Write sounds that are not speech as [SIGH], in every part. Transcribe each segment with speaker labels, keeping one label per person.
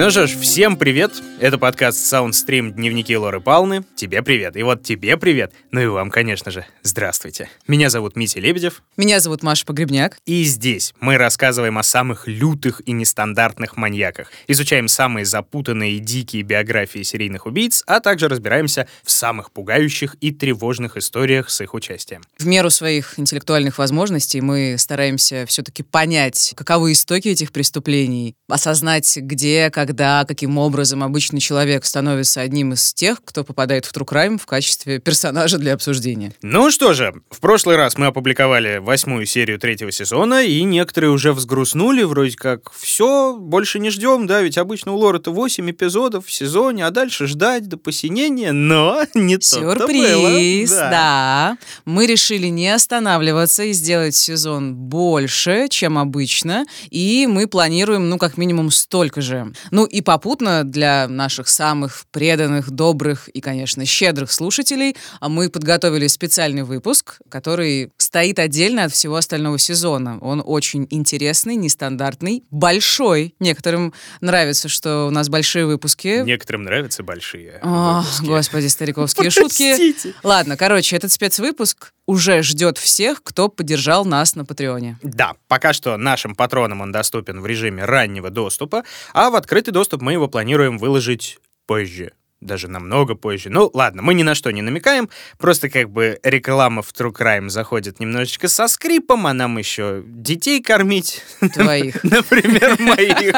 Speaker 1: Ну что ж, всем привет! Это подкаст Soundstream «Дневники Лоры Палны». Тебе привет. И вот тебе привет. Ну и вам, конечно же, здравствуйте. Меня зовут Митя Лебедев.
Speaker 2: Меня зовут Маша Погребняк.
Speaker 1: И здесь мы рассказываем о самых лютых и нестандартных маньяках, изучаем самые запутанные и дикие биографии серийных убийц, а также разбираемся в самых пугающих и тревожных историях с их участием.
Speaker 2: В меру своих интеллектуальных возможностей мы стараемся все-таки понять, каковы истоки этих преступлений, осознать, где, когда, каким образом обычный человек становится одним из тех, кто попадает в True Crime в качестве персонажа для обсуждения.
Speaker 1: Ну что же, в прошлый раз мы опубликовали восьмую серию третьего сезона, и некоторые уже взгрустнули, вроде как, все, больше не ждем, да, ведь обычно у Лора-то 8 эпизодов в сезоне, а дальше ждать до посинения, но [LAUGHS] не
Speaker 2: Сюрприз, да. да. Мы решили не останавливаться и сделать сезон больше, чем обычно, и мы планируем, ну, как минимум, столько же. Ну, и попутно для наших самых преданных, добрых и, конечно, щедрых слушателей, а мы подготовили специальный выпуск, который стоит отдельно от всего остального сезона. Он очень интересный, нестандартный, большой. Некоторым нравится, что у нас большие выпуски.
Speaker 1: Некоторым нравятся большие
Speaker 2: О,
Speaker 1: выпуски.
Speaker 2: господи, стариковские шутки. Ладно, короче, этот спецвыпуск уже ждет всех, кто поддержал нас на Патреоне.
Speaker 1: Да, пока что нашим патронам он доступен в режиме раннего доступа, а в открытый доступ мы его планируем выложить позже даже намного позже. Ну, ладно, мы ни на что не намекаем, просто как бы реклама в True Crime заходит немножечко со скрипом, а нам еще детей кормить.
Speaker 2: Твоих. [LAUGHS]
Speaker 1: Например, моих.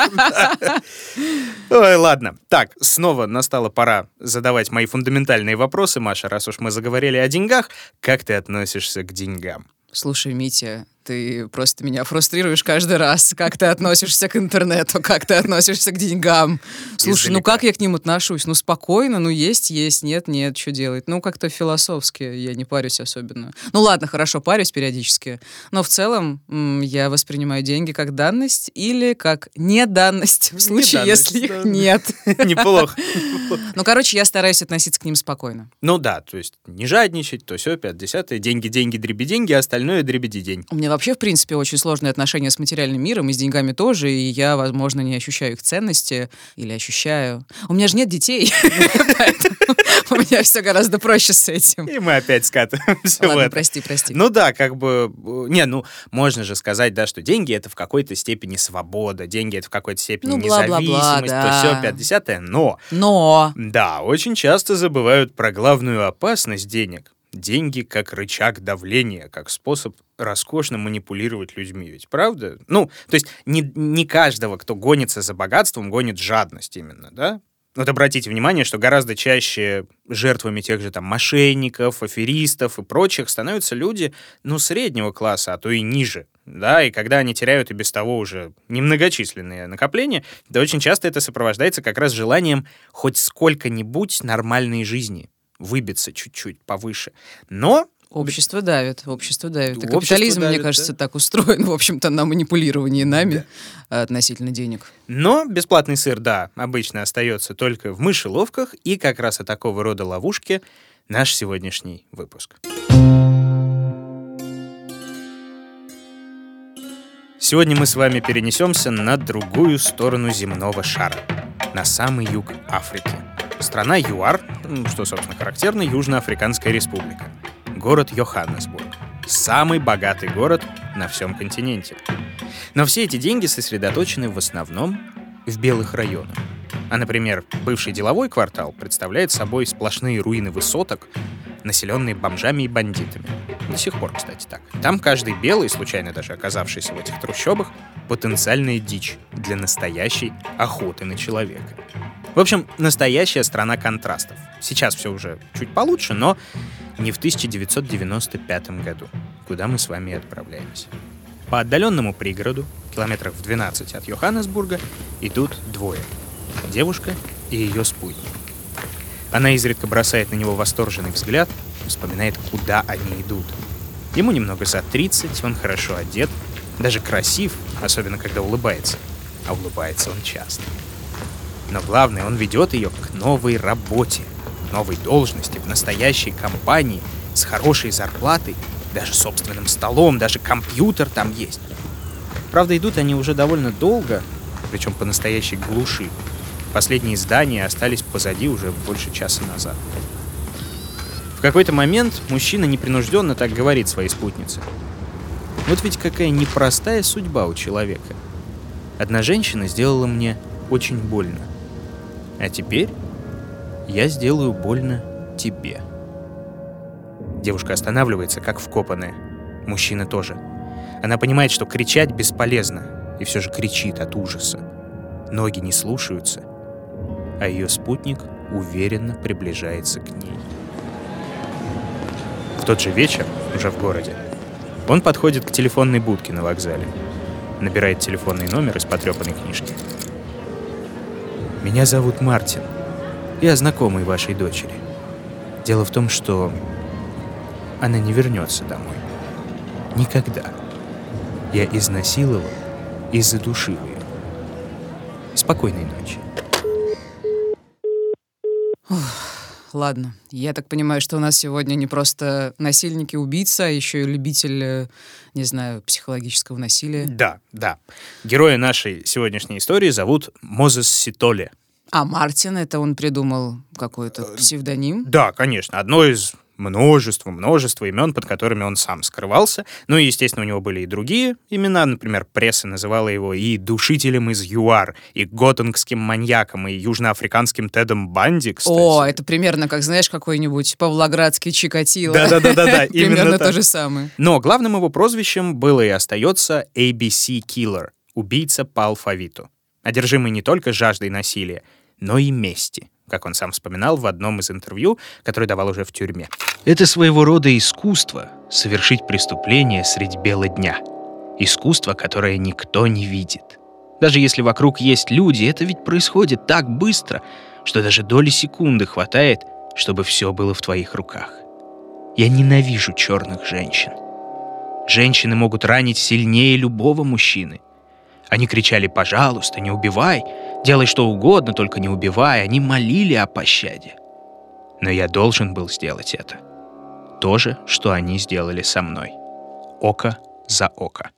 Speaker 1: Ой, ладно. Так, снова настала пора задавать мои фундаментальные вопросы, Маша, раз уж мы заговорили о деньгах. Как ты относишься к деньгам?
Speaker 2: Слушай, Митя, ты просто меня фрустрируешь каждый раз. Как ты относишься к интернету, как ты относишься к деньгам. Слушай, Издалека. ну как я к ним отношусь? Ну спокойно, ну есть, есть, нет, нет, что делать? Ну как-то философски я не парюсь особенно. Ну ладно, хорошо, парюсь периодически. Но в целом я воспринимаю деньги как данность или как неданность в случае, если их нет. [LAUGHS]
Speaker 1: Неплохо.
Speaker 2: Ну, короче, я стараюсь относиться к ним спокойно.
Speaker 1: Ну да, то есть не жадничать, то все, 50 деньги, деньги, дреби деньги, а остальное дребеди день.
Speaker 2: У меня вообще, в принципе, очень сложные отношения с материальным миром и с деньгами тоже, и я, возможно, не ощущаю их ценности или ощущаю. У меня же нет детей, [LAUGHS] у меня все гораздо проще с этим.
Speaker 1: И мы опять скатываемся
Speaker 2: Ладно, прости, прости.
Speaker 1: Ну да, как бы... Не, ну, можно же сказать, да, что деньги — это в какой-то степени свобода, деньги — это в какой-то степени ну, независимость, то все 50 но...
Speaker 2: Но...
Speaker 1: Да, очень часто забывают про главную опасность денег деньги как рычаг давления, как способ роскошно манипулировать людьми. Ведь правда? Ну, то есть не, не каждого, кто гонится за богатством, гонит жадность именно, да? Вот обратите внимание, что гораздо чаще жертвами тех же там мошенников, аферистов и прочих становятся люди, ну, среднего класса, а то и ниже. Да, и когда они теряют и без того уже немногочисленные накопления, то очень часто это сопровождается как раз желанием хоть сколько-нибудь нормальной жизни выбиться чуть-чуть повыше. Но
Speaker 2: Общество давит, общество давит. И капитализм, давит, мне кажется, да? так устроен, [LAUGHS] в общем-то, на манипулировании нами да. относительно денег.
Speaker 1: Но бесплатный сыр, да, обычно остается только в мышеловках, и как раз о такого рода ловушке наш сегодняшний выпуск. Сегодня мы с вами перенесемся на другую сторону земного шара, на самый юг Африки — Страна ЮАР, что, собственно, характерно, Южноафриканская республика. Город Йоханнесбург. Самый богатый город на всем континенте. Но все эти деньги сосредоточены в основном в белых районах. А, например, бывший деловой квартал представляет собой сплошные руины высоток, населенные бомжами и бандитами. До сих пор, кстати, так. Там каждый белый, случайно даже оказавшийся в этих трущобах, потенциальная дичь для настоящей охоты на человека. В общем, настоящая страна контрастов. Сейчас все уже чуть получше, но не в 1995 году, куда мы с вами отправляемся. По отдаленному пригороду, километрах в 12 от Йоханнесбурга, идут двое. Девушка и ее спутник. Она изредка бросает на него восторженный взгляд, вспоминает, куда они идут. Ему немного за 30, он хорошо одет, даже красив, особенно когда улыбается. А улыбается он часто. Но главное, он ведет ее к новой работе, новой должности, в настоящей компании, с хорошей зарплатой, даже собственным столом, даже компьютер там есть. Правда, идут они уже довольно долго, причем по настоящей глуши. Последние здания остались позади уже больше часа назад. В какой-то момент мужчина непринужденно так говорит своей спутнице. Вот ведь какая непростая судьба у человека. Одна женщина сделала мне очень больно. А теперь я сделаю больно тебе. Девушка останавливается, как вкопанная. Мужчина тоже. Она понимает, что кричать бесполезно, и все же кричит от ужаса. Ноги не слушаются, а ее спутник уверенно приближается к ней. В тот же вечер, уже в городе, он подходит к телефонной будке на вокзале, набирает телефонный номер из потрепанной книжки. «Меня зовут Мартин. Я знакомый вашей дочери. Дело в том, что она не вернется домой. Никогда. Я изнасиловал и задушил ее. Спокойной ночи.
Speaker 2: Ладно, я так понимаю, что у нас сегодня не просто насильник и убийца, а еще и любитель, э, не знаю, психологического насилия.
Speaker 1: Да, да. Героя нашей сегодняшней истории зовут Мозес Ситоле.
Speaker 2: А Мартин, это он придумал какой-то псевдоним?
Speaker 1: Да, конечно. Одно из множество, множество имен, под которыми он сам скрывался. Ну и, естественно, у него были и другие имена. Например, пресса называла его и душителем из ЮАР, и готингским маньяком, и южноафриканским Тедом Банди, кстати.
Speaker 2: О, это примерно, как знаешь, какой-нибудь Павлоградский Чикатило.
Speaker 1: Да-да-да-да, [LAUGHS]
Speaker 2: Примерно то же самое.
Speaker 1: Но главным его прозвищем было и остается ABC Killer, убийца по алфавиту. Одержимый не только жаждой насилия, но и мести как он сам вспоминал в одном из интервью, которое давал уже в тюрьме. Это своего рода искусство — совершить преступление средь бела дня. Искусство, которое никто не видит. Даже если вокруг есть люди, это ведь происходит так быстро, что даже доли секунды хватает, чтобы все было в твоих руках. Я ненавижу черных женщин. Женщины могут ранить сильнее любого мужчины — они кричали «пожалуйста, не убивай», «делай что угодно, только не убивай», они молили о пощаде. Но я должен был сделать это. То же, что они сделали со мной. Око за око.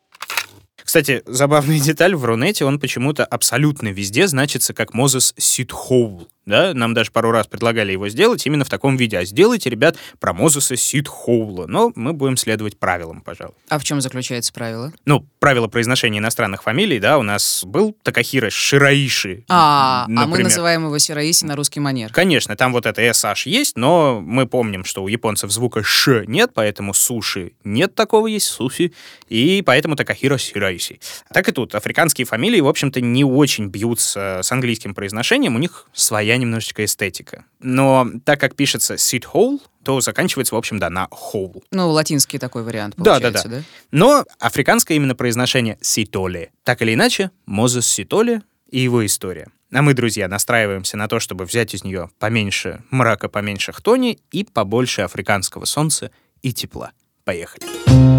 Speaker 1: Кстати, забавная деталь, в Рунете он почему-то абсолютно везде значится как Мозес Ситхоул. Да, нам даже пару раз предлагали его сделать именно в таком виде. А сделайте, ребят, про Мозеса Ситхоула. Но мы будем следовать правилам, пожалуй.
Speaker 2: А в чем заключается правило?
Speaker 1: Ну, правило произношения иностранных фамилий, да, у нас был Такахира Шираиши.
Speaker 2: А, например. а мы называем его Сираиси на русский манер.
Speaker 1: Конечно, там вот это SH есть, но мы помним, что у японцев звука Ш нет, поэтому суши нет такого, есть суси, и поэтому Такахира Шираиси. Так и тут. Африканские фамилии, в общем-то, не очень бьются с английским произношением, у них своя своя немножечко эстетика. Но так как пишется seed hole, то заканчивается, в общем, да, на hole.
Speaker 2: Ну, латинский такой вариант получается, да? Да, да, да.
Speaker 1: Но африканское именно произношение ситоле. Так или иначе, Мозес Ситоле и его история. А мы, друзья, настраиваемся на то, чтобы взять из нее поменьше мрака, поменьше хтони и побольше африканского солнца и тепла. Поехали.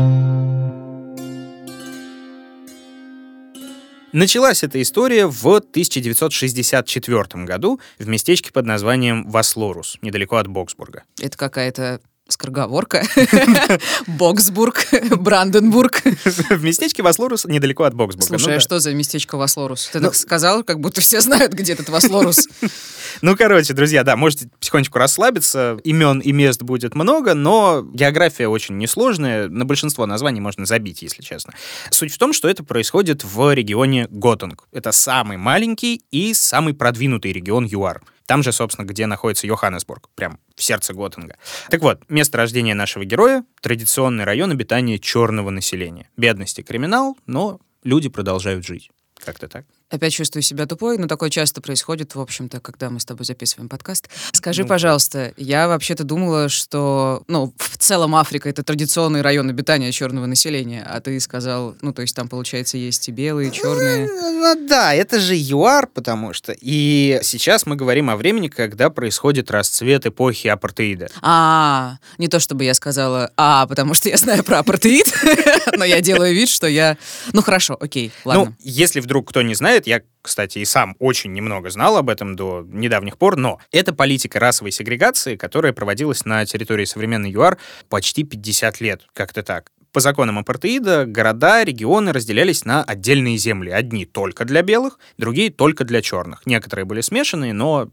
Speaker 1: Началась эта история в 1964 году в местечке под названием Васлорус, недалеко от Боксбурга.
Speaker 2: Это какая-то Скороговорка. [LAUGHS] Боксбург, Бранденбург.
Speaker 1: В местечке Васлорус недалеко от Боксбурга.
Speaker 2: Слушай, ну, а что за местечко Васлорус? Ты ну, так сказал, как будто все знают, где этот Васлорус. [LAUGHS]
Speaker 1: Ну, короче, друзья, да, можете потихонечку расслабиться. Имен и мест будет много, но география очень несложная. На большинство названий можно забить, если честно. Суть в том, что это происходит в регионе Готунг. Это самый маленький и самый продвинутый регион ЮАР. Там же, собственно, где находится Йоханнесбург, прям в сердце Готинга. Так вот, место рождения нашего героя — традиционный район обитания черного населения. Бедность и криминал, но люди продолжают жить. Как-то так.
Speaker 2: Опять чувствую себя тупой, но такое часто происходит, в общем-то, когда мы с тобой записываем подкаст. Скажи, ну, пожалуйста, я вообще-то думала, что, ну, в целом Африка — это традиционный район обитания черного населения, а ты сказал, ну, то есть там, получается, есть и белые, и черные.
Speaker 1: Ну, ну да, это же ЮАР, потому что. И сейчас мы говорим о времени, когда происходит расцвет эпохи апартеида.
Speaker 2: А, не то чтобы я сказала «а», потому что я знаю про апартеид, [LAUGHS] но я делаю вид, что я... Ну, хорошо, окей, ладно. Ну,
Speaker 1: если вдруг кто не знает, знает, я, кстати, и сам очень немного знал об этом до недавних пор, но это политика расовой сегрегации, которая проводилась на территории современной ЮАР почти 50 лет, как-то так. По законам апартеида города, регионы разделялись на отдельные земли. Одни только для белых, другие только для черных. Некоторые были смешанные, но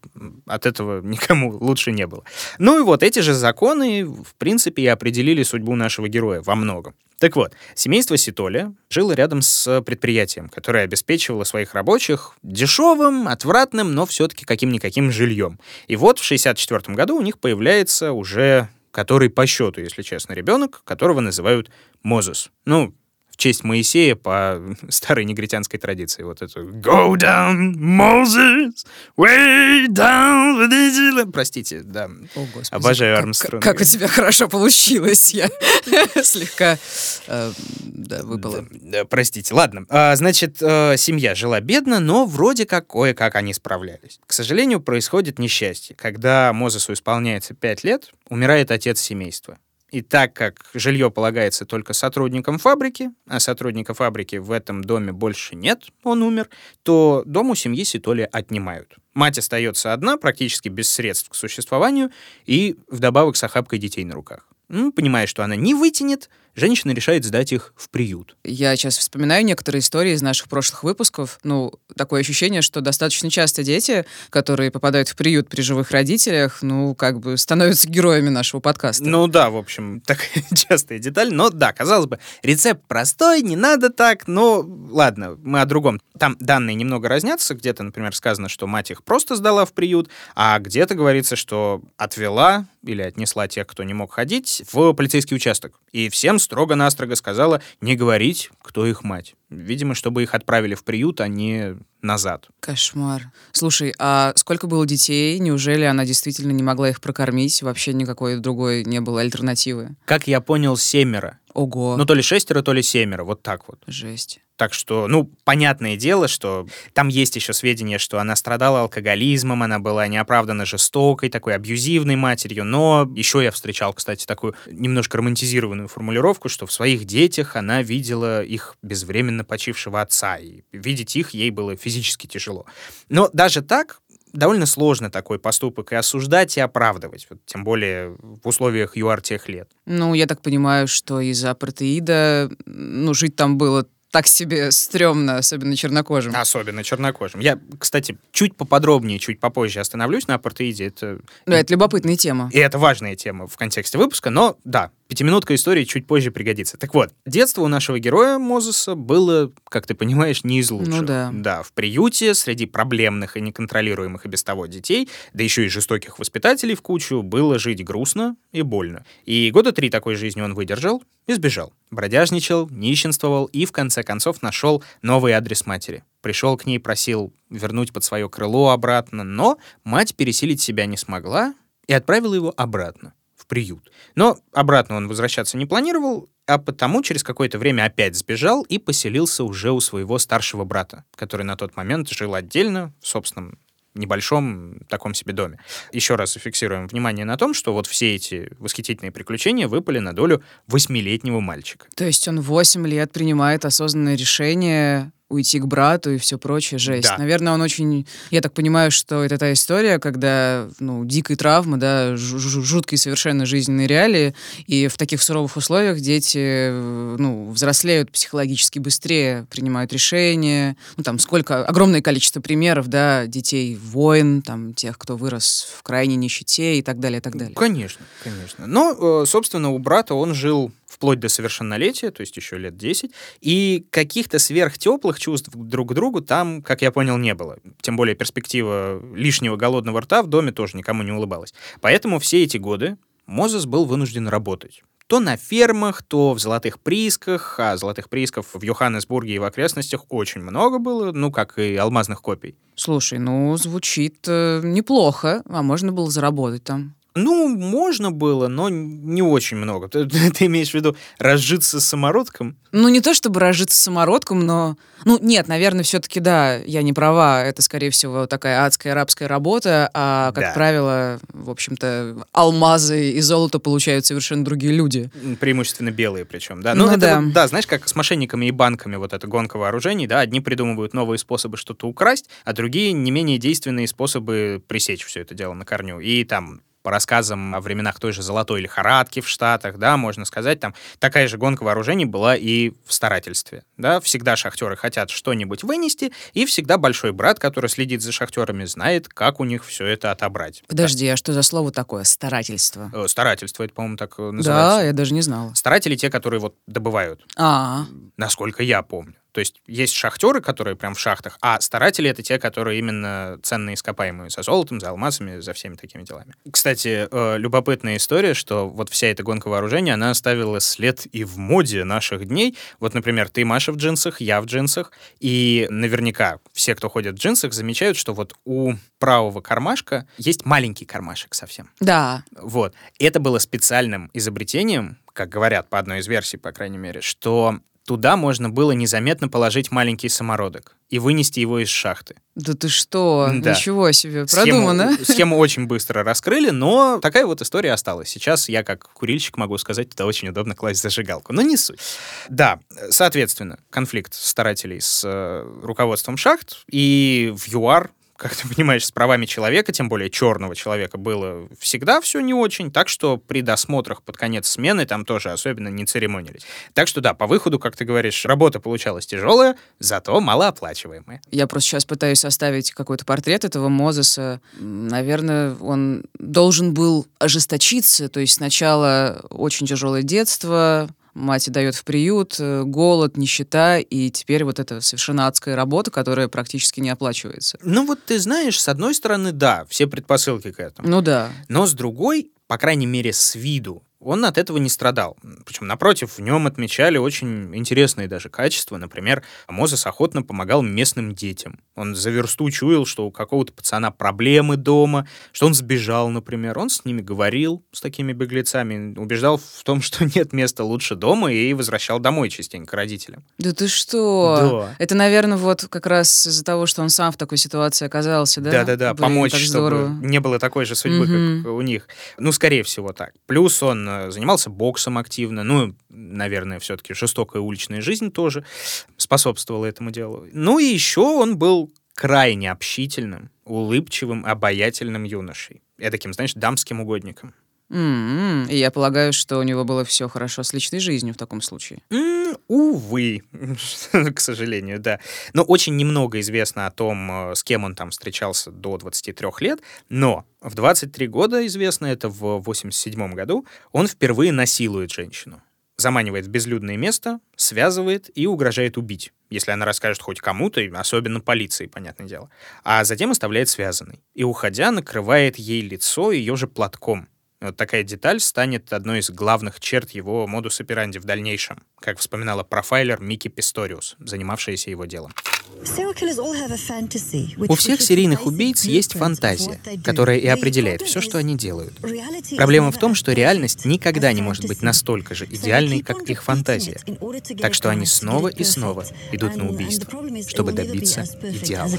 Speaker 1: от этого [LAUGHS] никому лучше не было. Ну и вот эти же законы, в принципе, и определили судьбу нашего героя во многом. Так вот, семейство Ситоли жило рядом с предприятием, которое обеспечивало своих рабочих дешевым, отвратным, но все-таки каким-никаким жильем. И вот в 1964 году у них появляется уже который по счету, если честно, ребенок, которого называют Мозес. Ну, в честь Моисея по [LAUGHS] старой негритянской традиции. Вот это «Go down, Moses, way down...» Простите, да. О, Господи, Обожаю Армстронга.
Speaker 2: Как, как у тебя хорошо получилось. Я [LAUGHS] слегка э, да, выпала.
Speaker 1: Да, да, простите. Ладно. А, значит, э, семья жила бедно, но вроде как кое-как они справлялись. К сожалению, происходит несчастье. Когда Мозесу исполняется 5 лет, умирает отец семейства. И так как жилье полагается только сотрудникам фабрики, а сотрудника фабрики в этом доме больше нет, он умер, то дом у семьи Ситоли отнимают. Мать остается одна, практически без средств к существованию, и вдобавок с охапкой детей на руках. Ну, понимая, что она не вытянет, женщина решает сдать их в приют.
Speaker 2: Я сейчас вспоминаю некоторые истории из наших прошлых выпусков. Ну, такое ощущение, что достаточно часто дети, которые попадают в приют при живых родителях, ну, как бы становятся героями нашего подкаста.
Speaker 1: Ну да, в общем, такая [LAUGHS] частая деталь. Но да, казалось бы, рецепт простой, не надо так, но ладно, мы о другом. Там данные немного разнятся. Где-то, например, сказано, что мать их просто сдала в приют, а где-то говорится, что отвела или отнесла тех, кто не мог ходить, в полицейский участок. И всем строго-настрого сказала не говорить, кто их мать. Видимо, чтобы их отправили в приют, а не назад.
Speaker 2: Кошмар. Слушай, а сколько было детей? Неужели она действительно не могла их прокормить? Вообще никакой другой не было альтернативы?
Speaker 1: Как я понял, семеро.
Speaker 2: Ого.
Speaker 1: Ну, то ли шестеро, то ли семеро. Вот так вот.
Speaker 2: Жесть.
Speaker 1: Так что, ну, понятное дело, что там есть еще сведения, что она страдала алкоголизмом, она была неоправданно жестокой, такой абьюзивной матерью, но еще я встречал, кстати, такую немножко романтизированную формулировку, что в своих детях она видела их безвременно почившего отца, и видеть их ей было физически тяжело. Но даже так, довольно сложно такой поступок и осуждать, и оправдывать, вот, тем более в условиях ЮАР тех лет.
Speaker 2: Ну, я так понимаю, что из-за апартеида, ну, жить там было так себе стрёмно, особенно чернокожим.
Speaker 1: Особенно чернокожим. Я, кстати, чуть поподробнее, чуть попозже остановлюсь на апартеиде. Это...
Speaker 2: Да, это любопытная тема.
Speaker 1: И это важная тема в контексте выпуска, но да, Пятиминутка истории чуть позже пригодится. Так вот, детство у нашего героя Мозеса было, как ты понимаешь, не из лучших.
Speaker 2: Ну да.
Speaker 1: Да, в приюте, среди проблемных и неконтролируемых и без того детей, да еще и жестоких воспитателей в кучу, было жить грустно и больно. И года три такой жизни он выдержал и сбежал. Бродяжничал, нищенствовал и, в конце концов, нашел новый адрес матери. Пришел к ней, просил вернуть под свое крыло обратно, но мать пересилить себя не смогла и отправила его обратно приют. Но обратно он возвращаться не планировал, а потому через какое-то время опять сбежал и поселился уже у своего старшего брата, который на тот момент жил отдельно в собственном небольшом таком себе доме. Еще раз зафиксируем внимание на том, что вот все эти восхитительные приключения выпали на долю восьмилетнего мальчика.
Speaker 2: То есть он восемь лет принимает осознанное решение уйти к брату и все прочее, жесть.
Speaker 1: Да.
Speaker 2: Наверное, он очень... Я так понимаю, что это та история, когда, ну, дикая травма, да, жуткие совершенно жизненные реалии, и в таких суровых условиях дети, ну, взрослеют психологически быстрее, принимают решения. Ну, там, сколько... Огромное количество примеров, да, детей воин, там, тех, кто вырос в крайней нищете и так далее, и так далее.
Speaker 1: Конечно, конечно. Но, э, собственно, у брата он жил вплоть до совершеннолетия, то есть еще лет 10, и каких-то сверхтеплых чувств друг к другу там, как я понял, не было. Тем более перспектива лишнего голодного рта в доме тоже никому не улыбалась. Поэтому все эти годы Мозес был вынужден работать. То на фермах, то в золотых приисках, а золотых приисков в Йоханнесбурге и в окрестностях очень много было, ну, как и алмазных копий.
Speaker 2: Слушай, ну, звучит э, неплохо, а можно было заработать там.
Speaker 1: Ну, можно было, но не очень много. [LAUGHS] Ты, ты имеешь в виду разжиться самородком?
Speaker 2: Ну, не то чтобы разжиться самородком, но... Ну, нет, наверное, все-таки, да, я не права. Это, скорее всего, такая адская арабская работа, а, как
Speaker 1: Да.
Speaker 2: правило, в общем-то, алмазы и золото получают совершенно другие люди.
Speaker 1: Преимущественно белые причем, да.
Speaker 2: Ну
Speaker 1: это
Speaker 2: да.
Speaker 1: вот, да, знаешь, как с мошенниками и банками вот эта гонка вооружений, да, одни придумывают новые способы что-то украсть, а другие не менее действенные способы пресечь все это дело на корню. И там по рассказам о временах той же золотой лихорадки в Штатах, да, можно сказать, там такая же гонка вооружений была и в старательстве, да, всегда шахтеры хотят что-нибудь вынести, и всегда большой брат, который следит за шахтерами, знает, как у них все это отобрать.
Speaker 2: Подожди, а что за слово такое? Старательство.
Speaker 1: Да. Э, Старательство, это, по-моему, так э, называется.
Speaker 2: Да, я даже не знала.
Speaker 1: Старатели те, которые вот добывают
Speaker 2: А,
Speaker 1: насколько я помню. То есть есть шахтеры, которые прям в шахтах, а старатели это те, которые именно ценные ископаемые, за золотом, за алмазами, за всеми такими делами. Кстати, э, любопытная история, что вот вся эта гонка вооружения, она оставила след и в моде наших дней. Вот, например, ты, Маша, в джинсах, я в джинсах, и наверняка все, кто ходит в джинсах, замечают, что вот у правого кармашка есть маленький кармашек совсем.
Speaker 2: да.
Speaker 1: Вот. Это было специальным изобретением, как говорят по одной из версий, по крайней мере, что туда можно было незаметно положить маленький самородок и вынести его из шахты.
Speaker 2: Да ты что?
Speaker 1: Да.
Speaker 2: Ничего себе.
Speaker 1: Схему-
Speaker 2: Продумано. [LAUGHS]
Speaker 1: Схему очень быстро раскрыли, но такая вот история осталась. Сейчас я, как курильщик, могу сказать, туда очень удобно класть зажигалку. Но не суть. Да, соответственно, конфликт старателей с э, руководством шахт. И в ЮАР как ты понимаешь, с правами человека, тем более черного человека, было всегда все не очень, так что при досмотрах под конец смены там тоже особенно не церемонились. Так что да, по выходу, как ты говоришь, работа получалась тяжелая, зато малооплачиваемая.
Speaker 2: Я просто сейчас пытаюсь составить какой-то портрет этого Мозеса. Наверное, он должен был ожесточиться. То есть сначала очень тяжелое детство, мать дает в приют, э, голод, нищета, и теперь вот эта совершенно адская работа, которая практически не оплачивается.
Speaker 1: Ну вот ты знаешь, с одной стороны, да, все предпосылки к этому.
Speaker 2: Ну да.
Speaker 1: Но с другой, по крайней мере, с виду, он от этого не страдал. Причем, напротив, в нем отмечали очень интересные даже качества. Например, Мозес охотно помогал местным детям. Он за версту чуял, что у какого-то пацана проблемы дома, что он сбежал, например. Он с ними говорил, с такими беглецами, убеждал в том, что [LAUGHS] нет места лучше дома, и возвращал домой частенько родителям.
Speaker 2: Да ты что?
Speaker 1: Да.
Speaker 2: Это, наверное, вот как раз из-за того, что он сам в такой ситуации оказался, да?
Speaker 1: Да-да-да, помочь, чтобы
Speaker 2: здорово.
Speaker 1: не было такой же судьбы,
Speaker 2: Мгм.
Speaker 1: как у них. Ну, скорее всего, так. Плюс он э, занимался боксом активно. Ну, наверное, все-таки жестокая уличная жизнь тоже способствовала этому делу. Ну и еще он был крайне общительным, улыбчивым, обаятельным юношей. Я таким, знаешь, дамским угодником.
Speaker 2: М-м. И я полагаю, что у него было все хорошо с личной жизнью в таком случае.
Speaker 1: М, увы, [LAUGHS] к сожалению, да. Но очень немного известно о том, э, с кем он там встречался до 23 лет, но в 23 года, известно это в 87 году, он впервые насилует женщину. Заманивает в безлюдное место, связывает и угрожает убить, если она расскажет хоть кому-то, особенно полиции, понятное дело. А затем оставляет связанной. И, уходя, накрывает ей лицо ее же платком. Вот такая деталь станет одной из главных черт его модус операнди в дальнейшем, как вспоминала профайлер Микки Писториус, занимавшаяся его делом.
Speaker 3: У всех серийных убийц есть фантазия, которая и определяет все, что они делают.
Speaker 1: Проблема в том, что реальность никогда не может быть настолько же идеальной, как их фантазия. Так что они снова и снова идут на убийство, чтобы добиться идеала.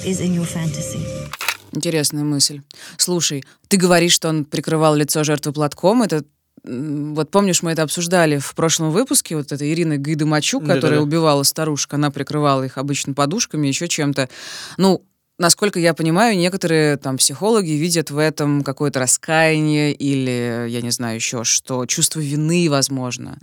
Speaker 2: Интересная мысль. Слушай, ты говоришь, что он прикрывал лицо жертвы платком. Это вот помнишь, мы это обсуждали в прошлом выпуске, вот эта Ирина Гайдамачук, которая
Speaker 1: Да-да-да.
Speaker 2: убивала старушек, она прикрывала их обычно подушками, еще чем-то. Ну, насколько я понимаю, некоторые там психологи видят в этом какое-то раскаяние или, я не знаю, еще что, чувство вины, возможно.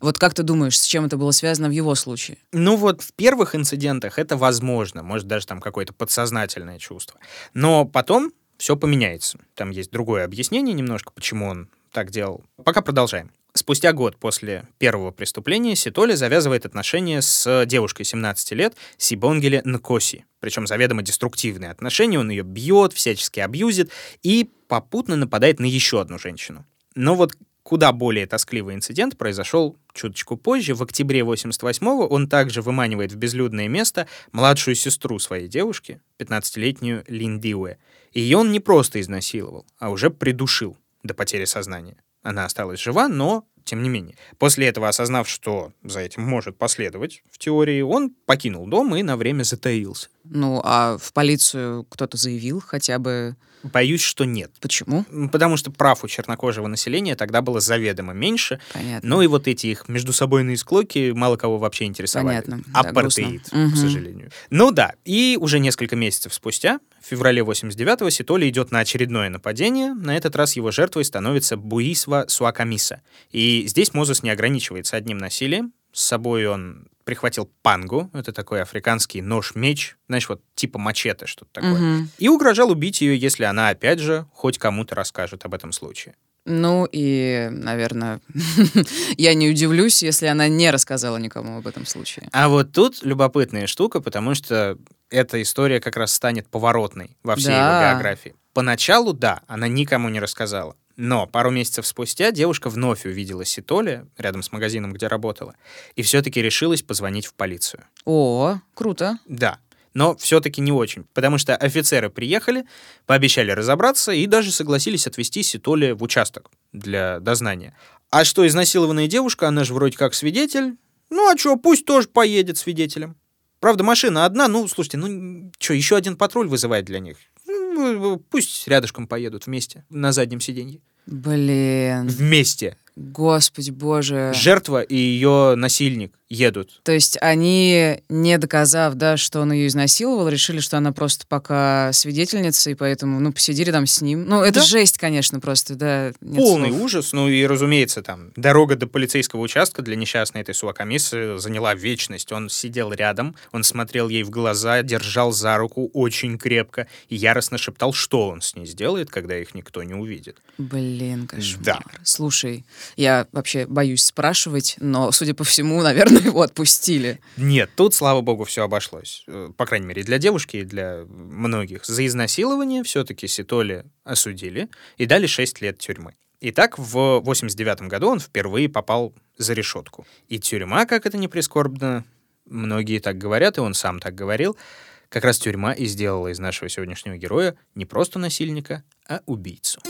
Speaker 2: Вот как ты думаешь, с чем это было связано в его случае?
Speaker 1: Ну вот в первых инцидентах это возможно, может даже там какое-то подсознательное чувство. Но потом все поменяется. Там есть другое объяснение немножко, почему он так делал. Пока продолжаем. Спустя год после первого преступления Ситоли завязывает отношения с девушкой 17 лет Сибонгеле Нкоси. Причем заведомо деструктивные отношения, он ее бьет, всячески абьюзит и попутно нападает на еще одну женщину. Но вот куда более тоскливый инцидент произошел чуточку позже. В октябре 88-го он также выманивает в безлюдное место младшую сестру своей девушки, 15-летнюю Линдиуэ. Ее он не просто изнасиловал, а уже придушил. до потери сознания. Она осталась жива, но тем не менее. После этого, осознав, что за этим может последовать в теории, он покинул дом и на время затаился.
Speaker 2: Ну, а в полицию кто-то заявил хотя бы...
Speaker 1: Боюсь, что нет.
Speaker 2: Почему?
Speaker 1: Потому что прав у чернокожего населения тогда было заведомо меньше.
Speaker 2: Понятно.
Speaker 1: Ну и вот эти их между собойные склоки мало кого вообще интересовали.
Speaker 2: Понятно. Да,
Speaker 1: Апартеид,
Speaker 2: грустно.
Speaker 1: к
Speaker 2: Мгм.
Speaker 1: сожалению. Ну да, и уже несколько месяцев спустя, в феврале 89-го, Ситоли идет на очередное нападение. На этот раз его жертвой становится Буисва Суакамиса. И здесь Мозес не ограничивается одним насилием. С собой он прихватил пангу, это такой африканский нож-меч, знаешь, вот типа мачете, что-то такое.
Speaker 2: Мгм.
Speaker 1: И угрожал убить ее, если она, опять же, хоть кому-то расскажет об этом случае.
Speaker 2: Ну и, наверное, [LAUGHS] я не удивлюсь, если она не рассказала никому об этом случае.
Speaker 1: А вот тут любопытная штука, потому что эта история как раз станет поворотной во всей
Speaker 2: Да.
Speaker 1: его биографии. Поначалу, да, она никому не рассказала. Но пару месяцев спустя девушка вновь увидела Ситоли рядом с магазином, где работала, и все-таки решилась позвонить в полицию.
Speaker 2: О, круто.
Speaker 1: Да, но все-таки не очень, потому что офицеры приехали, пообещали разобраться и даже согласились отвезти Ситоли в участок для дознания. А что изнасилованная девушка, она же вроде как свидетель. Ну а что, пусть тоже поедет свидетелем. Правда, машина одна, ну, слушайте, ну, что, еще один патруль вызывает для них. Ну, Пусть рядышком поедут вместе на заднем сиденье.
Speaker 2: Блин.
Speaker 1: Вместе.
Speaker 2: Господи боже.
Speaker 1: Жертва и ее насильник едут.
Speaker 2: То есть они, не доказав, да, что он ее изнасиловал, решили, что она просто пока свидетельница, и поэтому, ну, посиди рядом с ним. Ну, это
Speaker 1: Да.
Speaker 2: жесть, конечно, просто, да.
Speaker 1: Полный
Speaker 2: слов.
Speaker 1: ужас. Ну и, разумеется, там дорога до полицейского участка для несчастной этой Суакамисы заняла вечность. Он сидел рядом, он смотрел ей в глаза, держал за руку очень крепко и яростно шептал, что он с ней сделает, когда их никто не увидит.
Speaker 2: Блин, кошмар.
Speaker 1: Да.
Speaker 2: Слушай, я вообще боюсь спрашивать, но, судя по всему, [LAUGHS] наверное, его отпустили.
Speaker 1: Нет, тут, слава богу, все обошлось. Э, По крайней мере, для девушки и для многих. За изнасилование все-таки Ситоли осудили и дали 6 лет тюрьмы. Итак, в 89 году он впервые попал за решетку. И тюрьма, как это не прискорбно, многие так говорят, и он сам так говорил, как раз тюрьма и сделала из нашего сегодняшнего героя не просто насильника, а убийцу.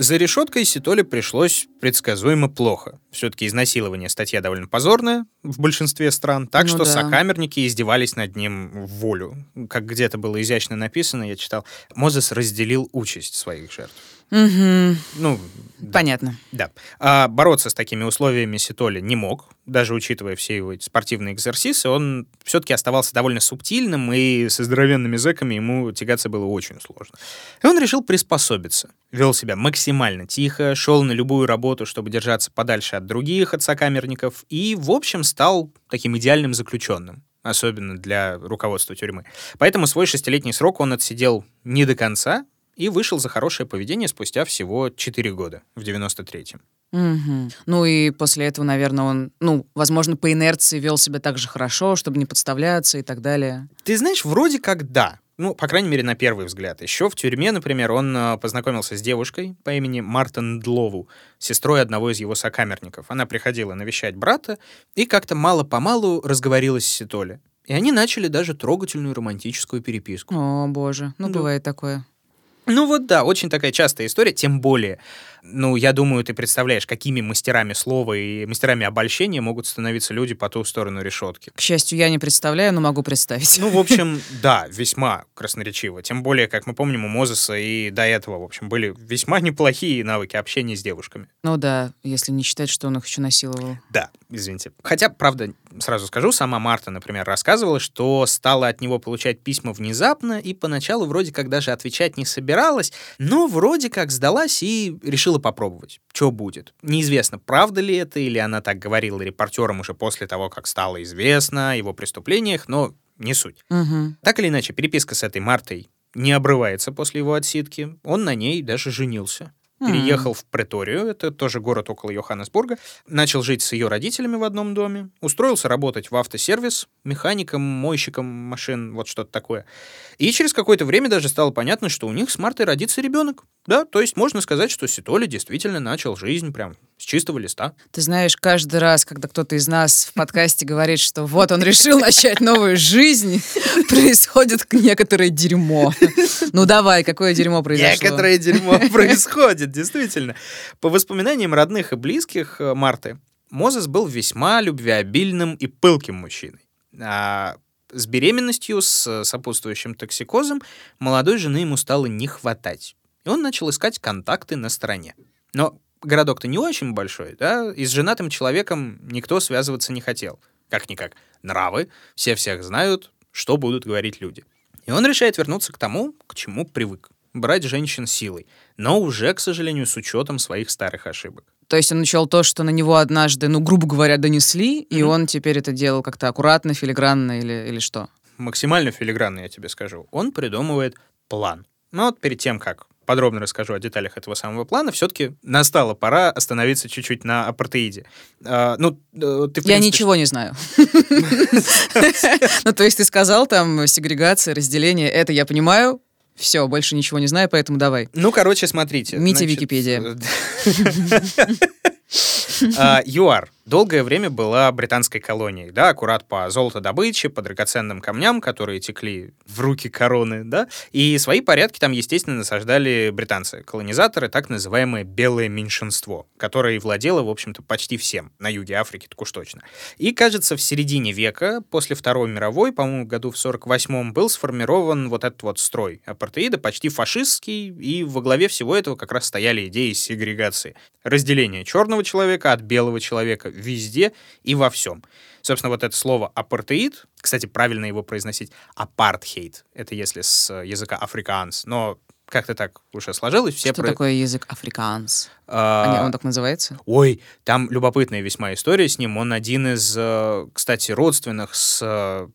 Speaker 1: За решеткой Ситоле пришлось предсказуемо плохо. Все-таки изнасилование статья довольно позорная в большинстве стран, так
Speaker 2: Ну
Speaker 1: что
Speaker 2: да.
Speaker 1: сокамерники издевались над ним в волю. Как где-то было изящно написано, я читал, Мозес разделил участь своих жертв.
Speaker 2: Мгм.
Speaker 1: Ну, да.
Speaker 2: Понятно.
Speaker 1: Да. А бороться с такими условиями Ситоли не мог, даже учитывая все его спортивные экзерсисы, он все-таки оставался довольно субтильным, и со здоровенными зэками ему тягаться было очень сложно. И он решил приспособиться. Вел себя максимально тихо, шел на любую работу, чтобы держаться подальше от других, от сокамерников, и, в общем, стал таким идеальным заключенным особенно для руководства тюрьмы. Поэтому свой шестилетний срок он отсидел не до конца и вышел за хорошее поведение спустя всего 4 года, в 93-м.
Speaker 2: Мгм. Ну и после этого, наверное, он, ну, возможно, по инерции вел себя так же хорошо, чтобы не подставляться и так далее.
Speaker 1: Ты знаешь, вроде как да. Ну, по крайней мере, на первый взгляд. Еще в тюрьме, например, он э, познакомился с девушкой по имени Мартин Длову, сестрой одного из его сокамерников. Она приходила навещать брата и как-то мало-помалу разговорилась с Ситоли. И они начали даже трогательную романтическую переписку.
Speaker 2: О, боже, ну
Speaker 1: Да.
Speaker 2: бывает такое.
Speaker 1: Ну вот да, очень такая частая история, тем более, ну, я думаю, ты представляешь, какими мастерами слова и мастерами обольщения могут становиться люди по ту сторону решетки.
Speaker 2: К счастью, я не представляю, но могу представить.
Speaker 1: Ну, в общем, [LAUGHS] да, весьма красноречиво. Тем более, как мы помним, у Мозеса и до этого, в общем, были весьма неплохие навыки общения с девушками.
Speaker 2: Ну да, если не считать, что он их еще насиловал.
Speaker 1: Да, извините. Хотя, правда, сразу скажу, сама Марта, например, рассказывала, что стала от него получать письма внезапно и поначалу вроде как даже отвечать не собиралась, но вроде как сдалась и решила попробовать, что будет. Неизвестно, правда ли это, или она так говорила репортерам уже после того, как стало известно о его преступлениях, но не суть.
Speaker 2: Мгм.
Speaker 1: Так или иначе, переписка с этой Мартой не обрывается после его отсидки. Он на ней даже женился.
Speaker 2: М.
Speaker 1: Переехал в Преторию, это тоже город около Йоханнесбурга, начал жить с ее родителями в одном доме, устроился работать в автосервис, механиком, мойщиком машин, вот что-то такое. И через какое-то время даже стало понятно, что у них с Мартой родится ребенок. Да, то есть можно сказать, что Ситоли действительно начал жизнь прям с чистого листа.
Speaker 2: Ты знаешь, каждый раз, когда кто-то из нас в подкасте говорит, что вот он решил начать новую жизнь, [LAUGHS] происходит некоторое дерьмо. Ну давай, какое дерьмо произошло?
Speaker 1: Некоторое дерьмо [LAUGHS] происходит, действительно. По воспоминаниям родных и близких э, Марты, Мозес был весьма любвеобильным и пылким мужчиной. А с беременностью, с сопутствующим токсикозом молодой жены ему стало не хватать. И он начал искать контакты на стороне. Но городок-то не очень большой, да, и с женатым человеком никто связываться не хотел. Как-никак, нравы, все всех знают, что будут говорить люди. И он решает вернуться к тому, к чему привык. Брать женщин силой, но уже, к сожалению, с учетом своих старых ошибок.
Speaker 2: То есть он учел то, что на него однажды, ну, грубо говоря, донесли, mm-hmm. и он теперь это делал как-то аккуратно, филигранно или, или что?
Speaker 1: Максимально филигранно, я тебе скажу. Он придумывает план. Но вот перед тем, как подробно расскажу о деталях этого самого плана, все-таки настала пора остановиться чуть-чуть на апартеиде. А, ну,
Speaker 2: э, ты, Я ничего не знаю. Ну, то есть ты сказал там сегрегация, разделение, это я понимаю, все, больше ничего не знаю, поэтому давай.
Speaker 1: Ну, короче, смотрите.
Speaker 2: Митя Википедия. [LAUGHS]
Speaker 1: А, ЮАР долгое время была британской колонией, да, аккурат по золотодобыче, по драгоценным камням, которые текли в руки короны, да, и свои порядки там, естественно, насаждали британцы, колонизаторы, так называемое белое меньшинство, которое владело, в общем-то, почти всем на юге Африки, так уж точно. И, кажется, в середине века, после Второй мировой, по-моему, году в 48-м, был сформирован вот этот вот строй апартеида, почти фашистский, и во главе всего этого как раз стояли идеи сегрегации. Разделение черного человека от белого человека, везде и во всем. Собственно, вот это слово апартеид, кстати, правильно его произносить, апартхейт, это если с языка африканс, но как-то так уже сложилось.
Speaker 2: Все Что про... такое язык африканс? А... Он так называется?
Speaker 1: Ой, там любопытная весьма история с ним. Он один из, э, кстати, родственных с э,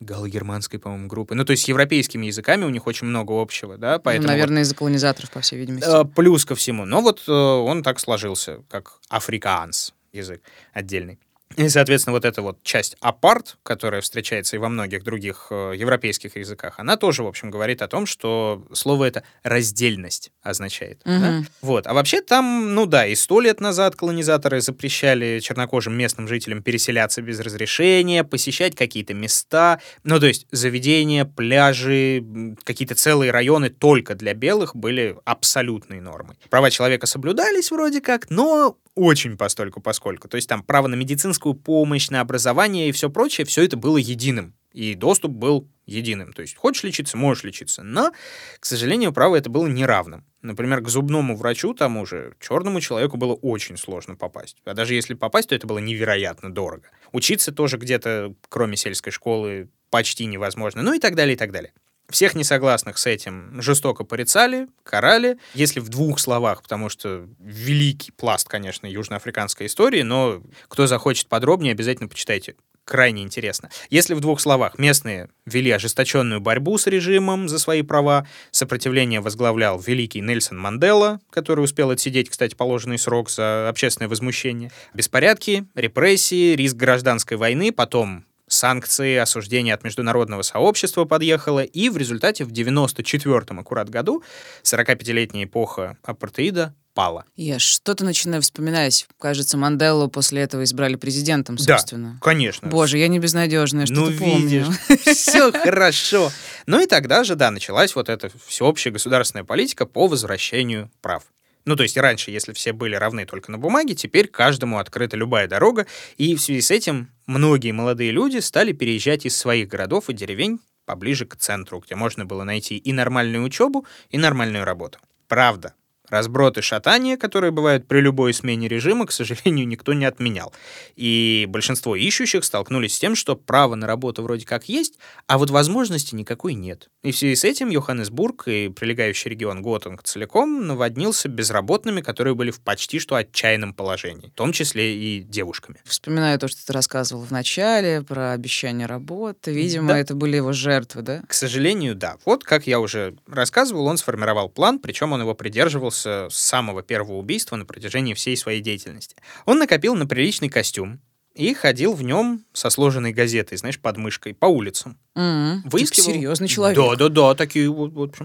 Speaker 1: галло-германской, по-моему, группы. Ну, то есть с европейскими языками у них очень много общего, да,
Speaker 2: ну, поэтому... Ну, наверное, вот, из-за колонизаторов, по всей видимости.
Speaker 1: Э, плюс ко всему. Но вот он так сложился, как африканс язык отдельный. И, соответственно, вот эта вот часть апарт, которая встречается и во многих других э, европейских языках, она тоже, в общем, говорит о том, что слово это раздельность означает. Угу. Да? Вот. А вообще там, ну да, и сто лет назад колонизаторы запрещали чернокожим местным жителям переселяться без разрешения, посещать какие-то места, ну то есть заведения, пляжи, какие-то целые районы только для белых были абсолютной нормой. Права человека соблюдались вроде как, но очень постольку поскольку. То есть там право на медицинскую помощь, на образование и все прочее, все это было единым. И доступ был единым. То есть хочешь лечиться, можешь лечиться. Но, к сожалению, право это было неравным. Например, к зубному врачу тому же черному человеку было очень сложно попасть. А даже если попасть, то это было невероятно дорого. Учиться тоже где-то, кроме сельской школы, почти невозможно. Ну и так далее, и так далее. Всех несогласных с этим жестоко порицали, карали. Если в двух словах, потому что великий пласт, конечно, южноафриканской истории, но кто захочет подробнее, обязательно почитайте. Крайне интересно. Если в двух словах, местные вели ожесточенную борьбу с режимом за свои права, сопротивление возглавлял великий Нельсон Мандела, который успел отсидеть, кстати, положенный срок за общественное возмущение, беспорядки, репрессии, риск гражданской войны, потом санкции, осуждение от международного сообщества подъехало, и в результате в 94-м аккурат году 45-летняя эпоха апартеида пала.
Speaker 2: Я что-то начинаю вспоминать. Кажется, Манделу после этого избрали президентом, собственно.
Speaker 1: Да, конечно.
Speaker 2: Боже, я не безнадежная, что
Speaker 1: ну,
Speaker 2: видишь, [LAUGHS]
Speaker 1: все хорошо. Ну и тогда же, да, началась вот эта всеобщая государственная политика по возвращению прав. Ну, то есть раньше, если все были равны только на бумаге, теперь каждому открыта любая дорога, и в связи с этим многие молодые люди стали переезжать из своих городов и деревень поближе к центру, где можно было найти и нормальную учебу, и нормальную работу. Правда, Разброты шатания, которые бывают при любой смене режима, к сожалению, никто не отменял. И большинство ищущих столкнулись с тем, что право на работу вроде как есть, а вот возможности никакой нет. И в связи с этим Йоханнесбург и прилегающий регион Готинг целиком наводнился безработными, которые были в почти что отчаянном положении, в том числе и девушками.
Speaker 2: Вспоминаю то, что ты рассказывал в начале про обещание работы. Видимо, да. это были его жертвы, да?
Speaker 1: К сожалению, да. Вот, как я уже рассказывал, он сформировал план, причем он его придерживался с самого первого убийства на протяжении всей своей деятельности. Он накопил на приличный костюм, и ходил в нем со сложенной газетой, знаешь, под мышкой по улицам.
Speaker 2: Mm-hmm. Выискивал... Серьезный человек.
Speaker 1: Да, да, да, такие вот, вот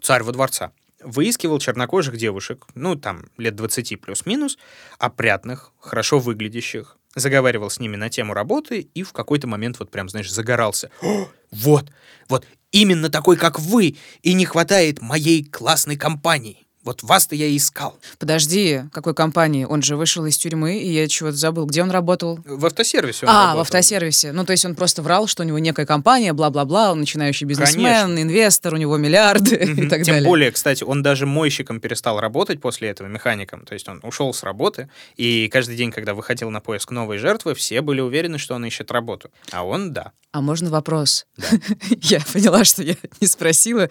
Speaker 1: царь во дворца. выискивал чернокожих девушек, ну, там, лет 20 плюс-минус, опрятных, хорошо выглядящих, заговаривал с ними на тему работы и в какой-то момент вот прям, знаешь, загорался. О, вот, вот, именно такой, как вы, и не хватает моей классной компании. Вот вас-то я и искал.
Speaker 2: Подожди, какой компании? Он же вышел из тюрьмы, и я чего-то забыл. Где он работал?
Speaker 1: В автосервисе он
Speaker 2: А,
Speaker 1: работал.
Speaker 2: в автосервисе. Ну, то есть он просто врал, что у него некая компания, бла-бла-бла, он начинающий бизнесмен,
Speaker 1: Конечно.
Speaker 2: инвестор, у него миллиарды [LAUGHS] и
Speaker 1: Мгм.
Speaker 2: так
Speaker 1: Тем
Speaker 2: далее.
Speaker 1: более, кстати, он даже мойщиком перестал работать после этого, механиком. То есть он ушел с работы, и каждый день, когда выходил на поиск новой жертвы, все были уверены, что он ищет работу. А он, да.
Speaker 2: А можно вопрос? [LAUGHS] Я поняла, что я не спросила.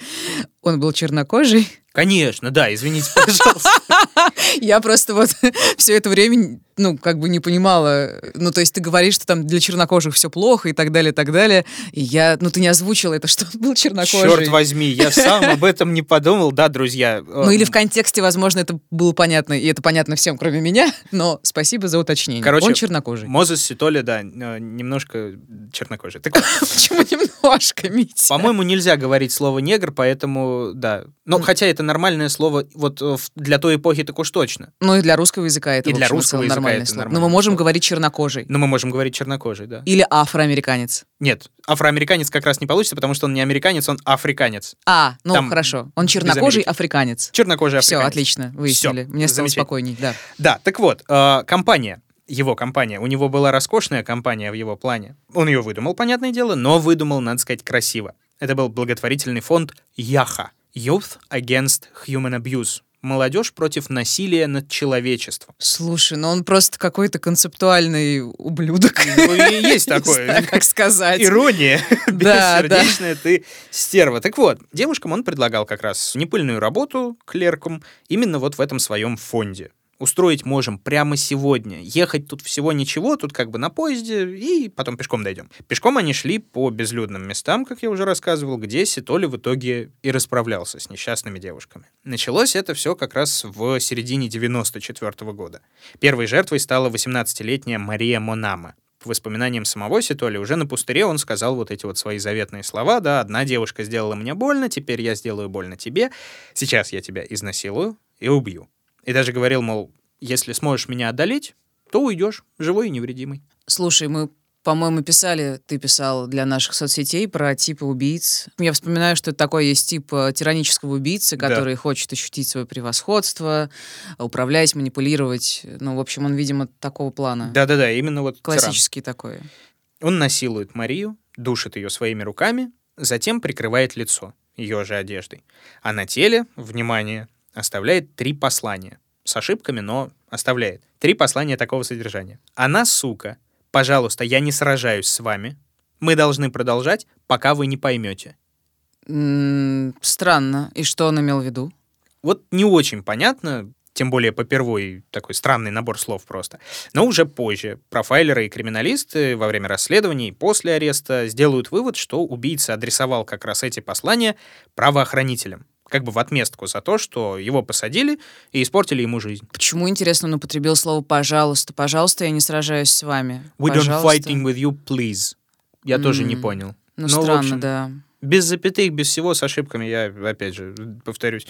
Speaker 2: Он был чернокожий.
Speaker 1: Конечно, да, извините, пожалуйста. [LAUGHS]
Speaker 2: Я просто вот [LAUGHS] все это время, ну, как бы не понимала. Ну, то есть ты говоришь, что там для чернокожих все плохо и так далее, и так далее. И я, ну, ты не озвучила это, [LAUGHS] что он был чернокожий.
Speaker 1: Черт возьми, я сам об этом не подумал. Да, друзья.
Speaker 2: Ну, или в контексте, возможно, это было понятно, и это понятно всем, кроме меня, но спасибо за уточнение.
Speaker 1: Короче,
Speaker 2: он чернокожий.
Speaker 1: Мозес Ситоли, да, э, немножко чернокожий.
Speaker 2: Почему немножко, Митя?
Speaker 1: По-моему, нельзя говорить слово негр, поэтому да. Но хотя это нормальное слово, вот э, для той эпохи так уж точно.
Speaker 2: Ну, и для русского языка это,
Speaker 1: И для русского языка
Speaker 2: нормальное
Speaker 1: это
Speaker 2: слово. Но
Speaker 1: нормальное
Speaker 2: мы можем
Speaker 1: слово.
Speaker 2: говорить чернокожий.
Speaker 1: Но мы можем говорить чернокожий, да.
Speaker 2: Или афроамериканец.
Speaker 1: Нет, афроамериканец как раз не получится, потому что он не американец, он африканец.
Speaker 2: А, ну
Speaker 1: Там
Speaker 2: хорошо. Он чернокожий африканец.
Speaker 1: Чернокожий
Speaker 2: Все,
Speaker 1: африканец.
Speaker 2: отлично, выяснили.
Speaker 1: Всё,
Speaker 2: Мне стало спокойней, да.
Speaker 1: Да, так вот, э, компания, его компания, у него была роскошная компания в его плане. Он ее выдумал, понятное дело, но выдумал, надо сказать, красиво. Это был благотворительный фонд Яха. Youth Against Human Abuse. Молодежь против насилия над человечеством.
Speaker 2: Слушай, ну он просто какой-то концептуальный ублюдок.
Speaker 1: Ну, и есть [LAUGHS] такое.
Speaker 2: знаю, как сказать.
Speaker 1: Ирония, [LAUGHS] [LAUGHS]
Speaker 2: Да,
Speaker 1: бессердечная ты стерва. Так вот, девушкам он предлагал как раз непыльную работу клерком именно вот в этом своем фонде. Устроить можем прямо сегодня. Ехать тут всего ничего, тут как бы на поезде, и потом пешком дойдем. Пешком они шли по безлюдным местам, как я уже рассказывал, где Ситоли в итоге и расправлялся с несчастными девушками. Началось это все как раз в середине 94 года. Первой жертвой стала 18-летняя Мария Монама. По воспоминаниям самого Ситоли, уже на пустыре он сказал вот эти вот свои заветные слова, да, одна девушка сделала мне больно, теперь я сделаю больно тебе, сейчас я тебя изнасилую и убью. И даже говорил, мол, если сможешь меня одолеть, то уйдешь, живой и невредимый.
Speaker 2: Слушай, мы, по-моему, писали, ты писал для наших соцсетей про типы убийц. Я вспоминаю, что такой есть тип э, тиранического убийцы,
Speaker 1: Да.
Speaker 2: который хочет ощутить свое превосходство, управлять, манипулировать. Ну, в общем, он, видимо, такого плана.
Speaker 1: Да-да-да, именно вот тиран.
Speaker 2: Классический такой.
Speaker 1: Он насилует Марию, душит ее своими руками, затем прикрывает лицо ее же одеждой. А на теле, внимание, оставляет три послания. С ошибками, но оставляет. Три послания такого содержания. Она, сука, пожалуйста, я не сражаюсь с вами. Мы должны продолжать, пока вы не поймете.
Speaker 2: Странно. И что он имел в виду?
Speaker 1: Вот не очень понятно, тем более попервой такой странный набор слов просто. Но уже позже профайлеры и криминалисты во время расследования и после ареста сделают вывод, что убийца адресовал как раз эти послания правоохранителям. Как бы в отместку за то, что его посадили и испортили ему жизнь.
Speaker 2: Почему, интересно, он употребил слово «пожалуйста»? «Пожалуйста, я не сражаюсь с вами».
Speaker 1: We don't
Speaker 2: Пожалуйста.
Speaker 1: fighting with you, please. Я тоже не понял.
Speaker 2: Ну,
Speaker 1: Ну, в
Speaker 2: странно,
Speaker 1: общем,
Speaker 2: да.
Speaker 1: Без запятых, без всего, с ошибками, я, опять же, повторюсь.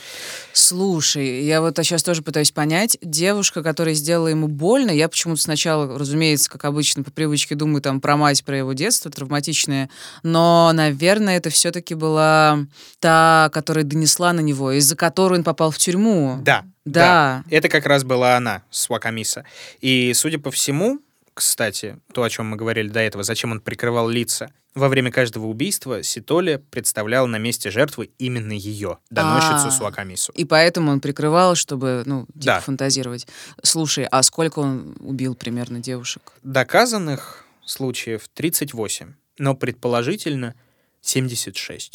Speaker 2: Слушай, я вот сейчас тоже пытаюсь понять. Девушка, которая сделала ему больно, я почему-то сначала, разумеется, как обычно, по привычке думаю там про мать, про его детство травматичное, но, наверное, это все-таки была та, которая донесла на него, из-за которой он попал в тюрьму.
Speaker 1: Да,
Speaker 2: Да.
Speaker 1: Это как раз была она, Свакамиса. И, судя по всему, кстати, то, о чем мы говорили до этого, зачем он прикрывал лица, во время каждого убийства Ситоле представлял на месте жертвы именно ее, доносчицу
Speaker 2: А.
Speaker 1: Суакамису.
Speaker 2: И поэтому он прикрывал, чтобы, ну, типа,
Speaker 1: Да.
Speaker 2: фантазировать. Слушай, а сколько он убил примерно девушек?
Speaker 1: Доказанных случаев 38, но предположительно 76.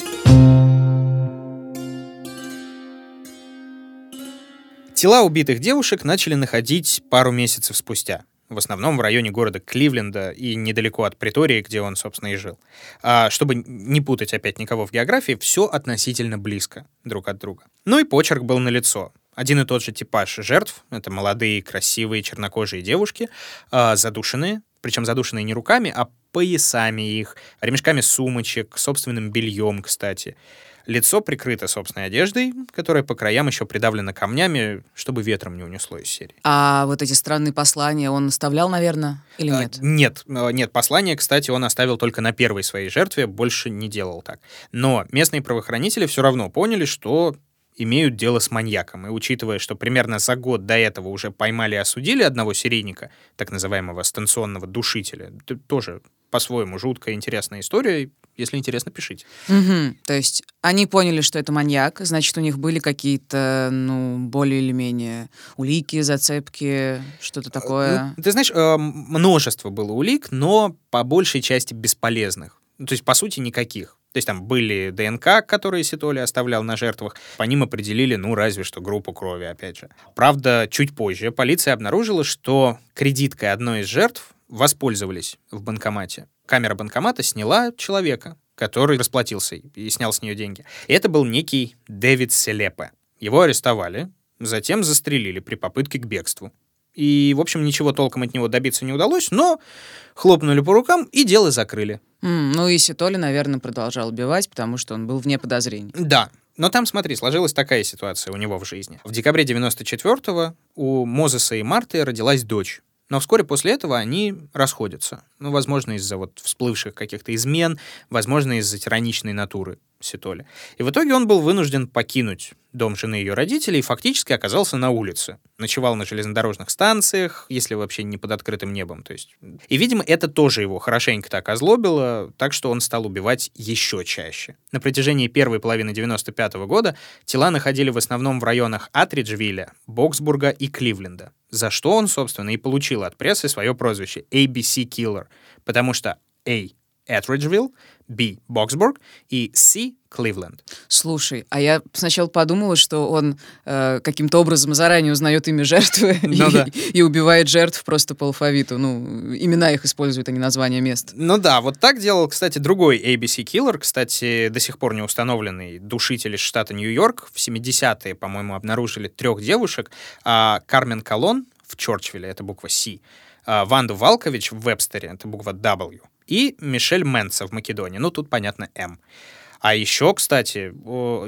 Speaker 1: Тела убитых девушек начали находить пару месяцев спустя. В основном в районе города Кливленда и недалеко от Притории, где он, собственно, и жил. А чтобы не путать опять никого в географии, все относительно близко друг от друга. Ну и почерк был налицо. Один и тот же типаж жертв — это молодые, красивые, чернокожие девушки, а, задушенные, причем задушенные не руками, а поясами их, ремешками сумочек, собственным бельем, кстати. Лицо прикрыто собственной одеждой, которая по краям еще придавлена камнями, чтобы ветром не унесло из серии.
Speaker 2: А вот эти странные послания он оставлял, наверное, или нет?
Speaker 1: А, нет, а, нет. Послание, кстати, он оставил только на первой своей жертве, больше не делал так. Но местные правоохранители все равно поняли, что имеют дело с маньяком. И учитывая, что примерно за год до этого уже поймали и осудили одного серийника, так называемого станционного душителя, тоже по-своему жуткая, интересная история. Если интересно, пишите.
Speaker 2: Угу. То есть они поняли, что это маньяк, значит, у них были какие-то, ну, более или менее улики, зацепки, что-то э, такое.
Speaker 1: Ну, ты знаешь, э, множество было улик, но по большей части бесполезных. Ну, то есть, по сути, никаких. То есть там были ДНК, которые Ситоли оставлял на жертвах. По ним определили, ну, разве что группу крови, опять же. Правда, чуть позже полиция обнаружила, что кредиткой одной из жертв воспользовались в банкомате. Камера банкомата сняла человека, который расплатился и снял с нее деньги. И это был некий Дэвид Селепе. Его арестовали, затем застрелили при попытке к бегству. И, в общем, ничего толком от него добиться не удалось, но хлопнули по рукам и дело закрыли.
Speaker 2: Mm, ну и Ситоли, наверное, продолжал убивать, потому что он был вне подозрений.
Speaker 1: Да, но там, смотри, сложилась такая ситуация у него в жизни. В декабре 94-го у Мозеса и Марты родилась дочь. Но вскоре после этого они расходятся. Ну, возможно, из-за вот всплывших каких-то измен, возможно, из-за тираничной натуры Ситоли. И в итоге он был вынужден покинуть дом жены ее родителей и фактически оказался на улице. Ночевал на железнодорожных станциях, если вообще не под открытым небом. То есть... И, видимо, это тоже его хорошенько так озлобило, так что он стал убивать еще чаще. На протяжении первой половины 95 -го года тела находили в основном в районах Атриджвилля, Боксбурга и Кливленда. За что он, собственно, и получил от прессы свое прозвище ABC Killer, потому что A Этриджвилл, Б. Боксбург и С. Кливленд.
Speaker 2: Слушай, а я сначала подумала, что он э, каким-то образом заранее узнает имя жертвы [LAUGHS] ну, и, да. и убивает жертв просто по алфавиту. Ну, имена их используют, а не названия мест.
Speaker 1: Ну да, вот так делал, кстати, другой ABC Killer, кстати, до сих пор не установленный душитель из штата Нью-Йорк. В 70-е, по-моему, обнаружили трех девушек. А Кармен Колон в Чорчвилле, это буква С, а Ванду Валкович в Вебстере, это буква W, и Мишель Менца в Македонии. Ну, тут, понятно, М. А еще, кстати,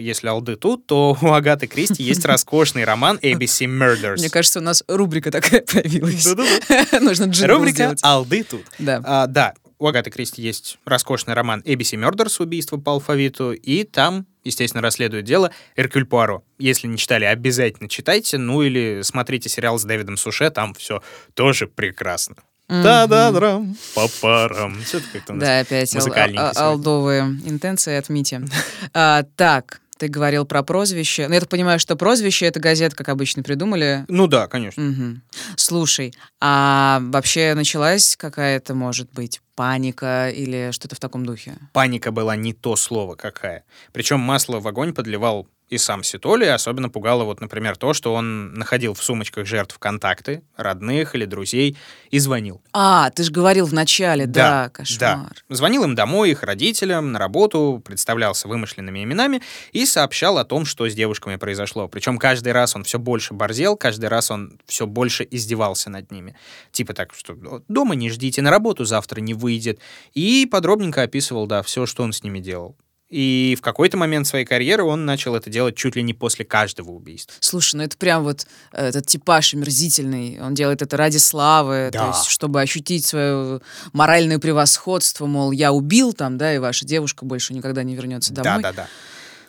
Speaker 1: если алды тут, то у Агаты Кристи [LAUGHS] есть роскошный роман ABC Murders.
Speaker 2: Мне кажется, у нас рубрика такая [LAUGHS] появилась. [LAUGHS] Нужно
Speaker 1: Рубрика «Алды тут».
Speaker 2: Да.
Speaker 1: А, да, у Агаты Кристи есть роскошный роман ABC Murders «Убийство по алфавиту», и там, естественно, расследует дело Эркюль Пуаро. Если не читали, обязательно читайте, ну или смотрите сериал с Дэвидом Суше, там все тоже прекрасно. Та-да-драм, папарам. Что-то как-то у нас
Speaker 2: Да, опять ал- алдовые интенции от Мити. [LAUGHS] а, так, ты говорил про прозвище. Ну, я так понимаю, что прозвище это газета, как обычно, придумали.
Speaker 1: Ну да, конечно.
Speaker 2: Угу. Слушай, а вообще началась какая-то, может быть, паника или что-то в таком духе?
Speaker 1: Паника была не то слово какая. Причем масло в огонь подливал и сам Ситоли. Особенно пугало вот, например, то, что он находил в сумочках жертв контакты, родных или друзей, и звонил.
Speaker 2: А, ты же говорил в начале, да, да кошмар.
Speaker 1: Да. Звонил им домой, их родителям, на работу, представлялся вымышленными именами и сообщал о том, что с девушками произошло. Причем каждый раз он все больше борзел, каждый раз он все больше издевался над ними. Типа так, что дома не ждите, на работу завтра не выйдет. И подробненько описывал, да, все, что он с ними делал. И в какой-то момент своей карьеры он начал это делать чуть ли не после каждого убийства.
Speaker 2: Слушай, ну это прям вот э, этот типаж омерзительный. Он делает это ради славы, да. то есть чтобы ощутить свое моральное превосходство, мол, я убил там, да, и ваша девушка больше никогда не вернется домой.
Speaker 1: Да-да-да.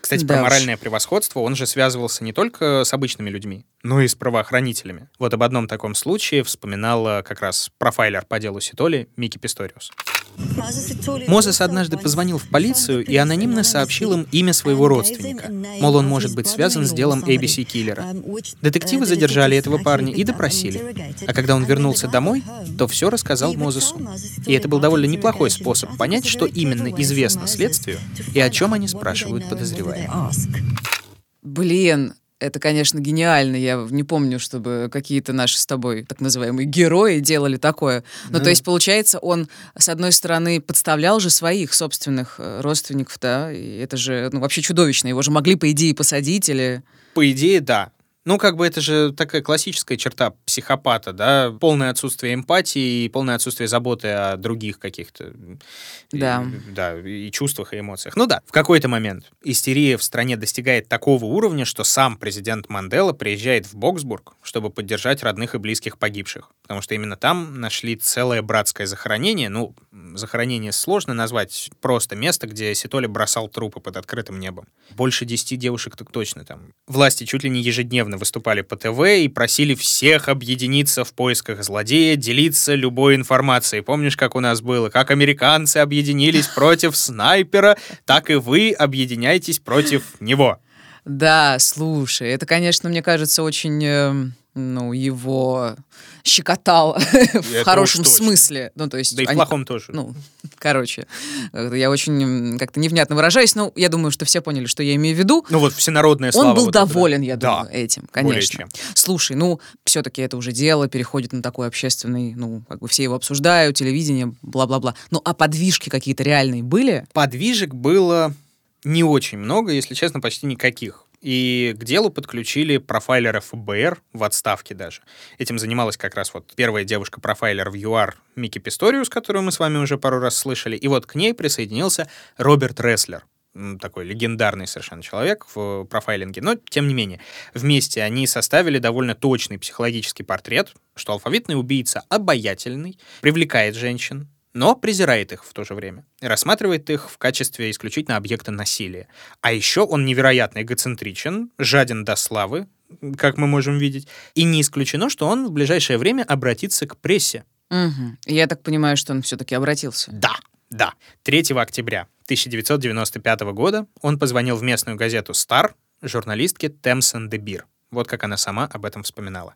Speaker 1: Кстати, да про уж. моральное превосходство он же связывался не только с обычными людьми, но и с правоохранителями. Вот об одном таком случае вспоминал как раз профайлер по делу Ситоли Микки Писториус. Мозес однажды позвонил в полицию и анонимно сообщил им имя своего родственника. Мол, он может быть связан с делом ABC Киллера. Детективы задержали этого парня и допросили. А когда он вернулся домой, то все рассказал Мозесу. И это был довольно неплохой способ понять, что именно известно следствию и о чем они спрашивают подозреваемых.
Speaker 2: Блин, это, конечно, гениально. Я не помню, чтобы какие-то наши с тобой так называемые герои делали такое. Ну, да. то есть, получается, он, с одной стороны, подставлял же своих собственных э, родственников, да, и это же, ну, вообще чудовищно. Его же могли, по идее, посадить или...
Speaker 1: По идее, да. Ну, как бы это же такая классическая черта психопата, да, полное отсутствие эмпатии и полное отсутствие заботы о других каких-то
Speaker 2: да.
Speaker 1: И, да, и чувствах, и эмоциях. Ну да, в какой-то момент истерия в стране достигает такого уровня, что сам президент Мандела приезжает в Боксбург, чтобы поддержать родных и близких погибших. Потому что именно там нашли целое братское захоронение. Ну, захоронение сложно назвать, просто место, где Ситоли бросал трупы под открытым небом. Больше десяти девушек так точно там. Власти чуть ли не ежедневно выступали по ТВ и просили всех объединиться в поисках злодея, делиться любой информацией. Помнишь, как у нас было? Как американцы объединились [LAUGHS] против снайпера, так и вы объединяйтесь против него.
Speaker 2: Да, слушай, это, конечно, мне кажется, очень эм, ну, его щекотал [LAUGHS] в хорошем смысле. Ну, то есть
Speaker 1: да и в плохом тоже.
Speaker 2: Ну, [LAUGHS] короче, я очень как-то невнятно выражаюсь, но я думаю, что все поняли, что я имею в виду.
Speaker 1: Ну вот всенародная слава.
Speaker 2: Он был
Speaker 1: вот
Speaker 2: доволен, это, да. я думаю, этим, конечно. Слушай, ну, все-таки это уже дело переходит на такой общественный, ну, как бы все его обсуждают, телевидение, бла-бла-бла. Ну, а подвижки какие-то реальные были?
Speaker 1: Подвижек было не очень много, если честно, почти никаких. И к делу подключили профайлера ФБР в отставке даже. Этим занималась как раз вот первая девушка-профайлер в ЮАР Микки Писториус, которую мы с вами уже пару раз слышали. И вот к ней присоединился Роберт Ресслер такой легендарный совершенно человек в профайлинге, но тем не менее. Вместе они составили довольно точный психологический портрет, что алфавитный убийца обаятельный, привлекает женщин, но презирает их в то же время и рассматривает их в качестве исключительно объекта насилия. А еще он невероятно эгоцентричен, жаден до славы, как мы можем видеть, и не исключено, что он в ближайшее время обратится к прессе.
Speaker 2: Угу. Я так понимаю, что он все-таки обратился.
Speaker 1: Да, да. 3 октября 1995 года он позвонил в местную газету «Стар» журналистке Темсен Дебир. Вот как она сама об этом вспоминала.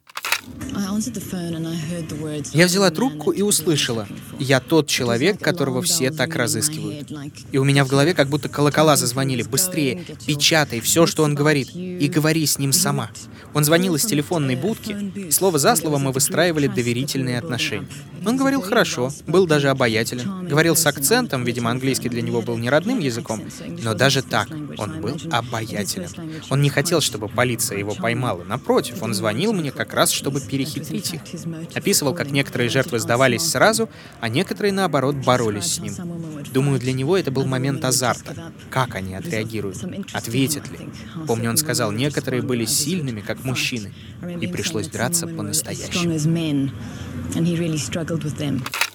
Speaker 3: Я взяла трубку и услышала. Я тот человек, которого все так разыскивают. И у меня в голове как будто колокола зазвонили. Быстрее, печатай все, что он говорит, и говори с ним сама. Он звонил из телефонной будки, и слово за слово мы выстраивали доверительные отношения. Он говорил хорошо, был даже обаятелен, говорил с акцентом, видимо, английский для него был не родным языком, но даже так он был обаятелен. Он не хотел, чтобы полиция его поймала. Напротив, он звонил мне как раз, чтобы чтобы перехитрить их. Описывал, как некоторые жертвы сдавались сразу, а некоторые, наоборот, боролись с ним. Думаю, для него это был момент азарта. Как они отреагируют? Ответят ли? Помню, он сказал, некоторые были сильными, как мужчины, и пришлось драться по-настоящему.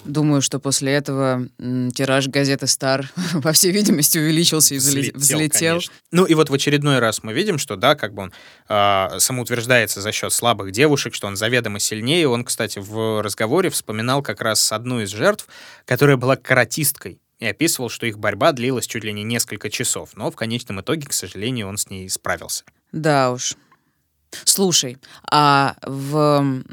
Speaker 2: Думаю, что после этого тираж газеты «Стар», [LAUGHS] по всей видимости, увеличился и взлетел. взлетел.
Speaker 1: Ну и вот в очередной раз мы видим, что, да, как бы он э, самоутверждается за счет слабых девушек, что он заведомо сильнее. Он, кстати, в разговоре вспоминал как раз одну из жертв, которая была каратисткой и описывал, что их борьба длилась чуть ли не несколько часов, но в конечном итоге, к сожалению, он с ней справился.
Speaker 2: Да уж. Слушай, а в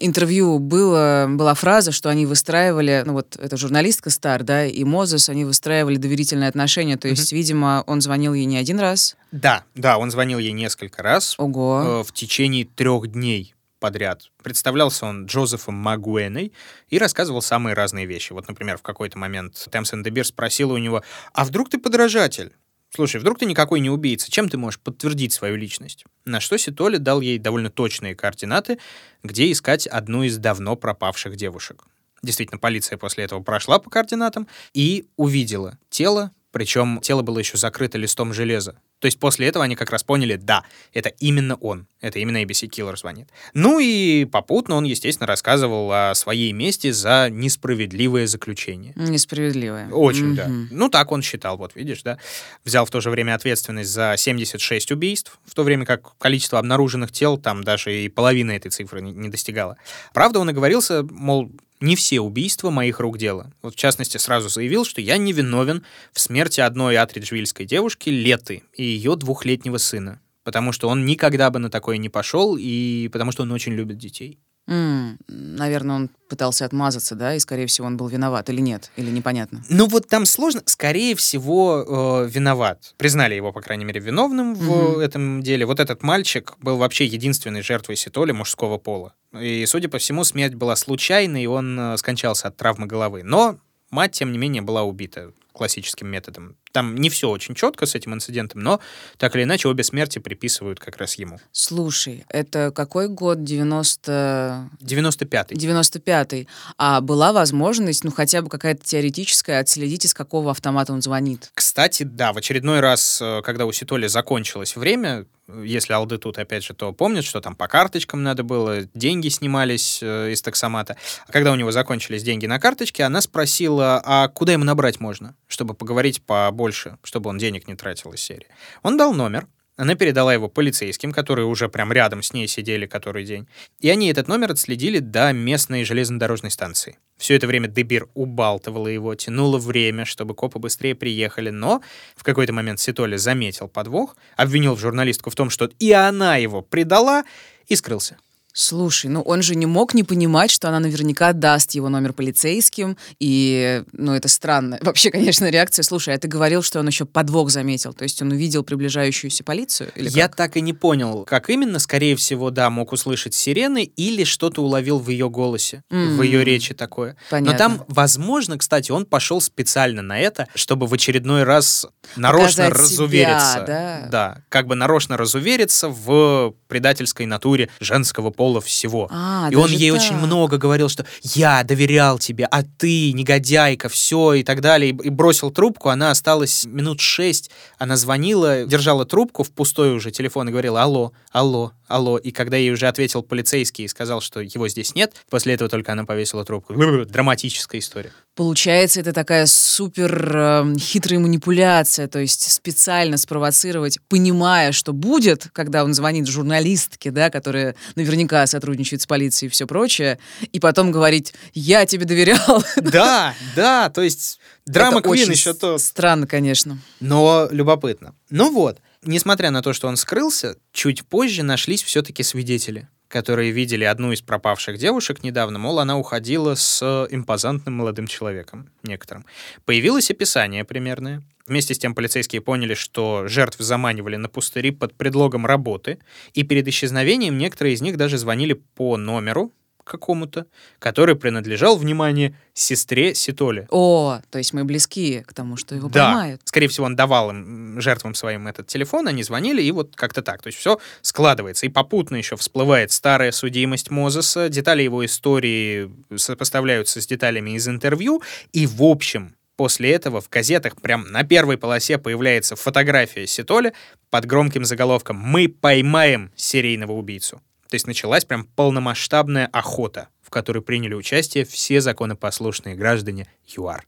Speaker 2: интервью было, была фраза, что они выстраивали, ну вот эта журналистка Стар, да, и Мозес, они выстраивали доверительные отношения, то есть, mm-hmm. видимо, он звонил ей не один раз?
Speaker 1: Да, да, он звонил ей несколько раз.
Speaker 2: Ого.
Speaker 1: Э, в течение трех дней подряд. Представлялся он Джозефом Магуэной и рассказывал самые разные вещи. Вот, например, в какой-то момент Темсен Дебир спросила у него, «А вдруг ты подражатель?» Слушай, вдруг ты никакой не убийца, чем ты можешь подтвердить свою личность? На что Ситоли дал ей довольно точные координаты, где искать одну из давно пропавших девушек. Действительно, полиция после этого прошла по координатам и увидела тело, причем тело было еще закрыто листом железа. То есть после этого они как раз поняли, да, это именно он, это именно ABC Killer звонит. Ну и попутно он, естественно, рассказывал о своей мести за несправедливое заключение.
Speaker 2: Несправедливое.
Speaker 1: Очень, mm-hmm. да. Ну так он считал, вот видишь, да. Взял в то же время ответственность за 76 убийств, в то время как количество обнаруженных тел там даже и половины этой цифры не, не достигало. Правда, он оговорился, мол, не все убийства моих рук дело. Вот в частности сразу заявил, что я не виновен в смерти одной атриджвильской девушки Леты и ее двухлетнего сына, потому что он никогда бы на такое не пошел и потому что он очень любит детей.
Speaker 2: Mm, наверное, он пытался отмазаться, да, и, скорее всего, он был виноват или нет, или непонятно.
Speaker 1: Ну вот там сложно, скорее всего, э, виноват. Признали его, по крайней мере, виновным в mm-hmm. этом деле. Вот этот мальчик был вообще единственной жертвой Ситоли мужского пола. И, судя по всему, смерть была случайной, и он э, скончался от травмы головы. Но мать, тем не менее, была убита классическим методом Там не все очень четко с этим инцидентом, но так или иначе обе смерти приписывают как раз ему.
Speaker 2: Слушай, это какой год? 90...
Speaker 1: 95-й.
Speaker 2: 95-й. А была возможность, ну, хотя бы какая-то теоретическая, отследить, из какого автомата он звонит?
Speaker 1: Кстати, да, в очередной раз, э, когда у Ситоли закончилось время, если алды тут, опять же, то помнят, что там по карточкам надо было, деньги снимались э, из таксомата. А когда у него закончились деньги на карточке, она спросила, а куда ему набрать можно, чтобы поговорить побольше, чтобы он денег не тратил из серии. Он дал номер, она передала его полицейским, которые уже прям рядом с ней сидели который день. И они этот номер отследили до местной железнодорожной станции. Все это время Дебир убалтывала его, тянула время, чтобы копы быстрее приехали, но в какой-то момент Ситоли заметил подвох, обвинил журналистку в том, что и она его предала, и скрылся.
Speaker 2: Слушай, ну он же не мог не понимать, что она наверняка даст его номер полицейским, и, ну, это странно. [LAUGHS] Вообще, конечно, реакция. Слушай, а ты говорил, что он еще подвох заметил, то есть он увидел приближающуюся полицию? Или
Speaker 1: Я
Speaker 2: как?
Speaker 1: так и не понял, как именно. Скорее всего, да, мог услышать сирены или что-то уловил в ее голосе,
Speaker 2: М.
Speaker 1: в ее речи такое.
Speaker 2: Понятно.
Speaker 1: Но там, возможно, кстати, он пошел специально на это, чтобы в очередной раз нарочно
Speaker 2: Показать себя,
Speaker 1: разувериться.
Speaker 2: да.
Speaker 1: да, как бы нарочно разувериться в предательской натуре женского пола всего.
Speaker 2: А,
Speaker 1: и он ей
Speaker 2: так.
Speaker 1: очень много говорил, что я доверял тебе, а ты негодяйка, все и так далее. И, и бросил трубку, она осталась минут шесть. Она звонила, держала трубку в пустой уже телефон и говорила «Алло, алло, алло». И когда ей уже ответил полицейский и сказал, что его здесь нет, после этого только она повесила трубку. Драматическая история.
Speaker 2: Получается, это такая супер э, хитрая манипуляция, то есть специально спровоцировать, понимая, что будет, когда он звонит журналистке, да, которая наверняка сотрудничает с полицией и все прочее, и потом говорить, я тебе доверял. [LAUGHS]
Speaker 1: Да, да, то есть драма Квин еще то.
Speaker 2: Странно, конечно.
Speaker 1: Но любопытно. Ну вот, несмотря на то, что он скрылся, чуть позже нашлись все-таки свидетели, которые видели одну из пропавших девушек недавно, мол, она уходила с импозантным молодым человеком, некоторым. Появилось описание примерное. Вместе с тем полицейские поняли, что жертв заманивали на пустыри под предлогом работы, и перед исчезновением некоторые из них даже звонили по номеру какому-то, который принадлежал, внимание, сестре Ситоле.
Speaker 2: О, то есть мы близки к тому, что его
Speaker 1: Да,
Speaker 2: поймают.
Speaker 1: скорее всего, он давал им, жертвам своим этот телефон, они звонили, и вот как-то так. То есть все складывается. И попутно еще всплывает старая судимость Мозеса, детали его истории сопоставляются с деталями из интервью, и в общем, После этого в газетах прям на первой полосе появляется фотография Ситоля под громким заголовком «Мы поймаем серийного убийцу». То есть началась прям полномасштабная охота, в которой приняли участие все законопослушные граждане ЮАР.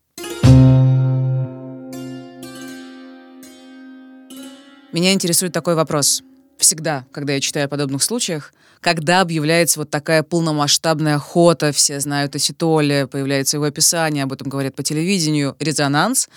Speaker 2: Меня интересует такой вопрос. Всегда, когда я читаю о подобных случаях, когда объявляется вот такая полномасштабная охота, все знают о Ситоле, появляется его описание, об этом говорят по телевидению, резонанс,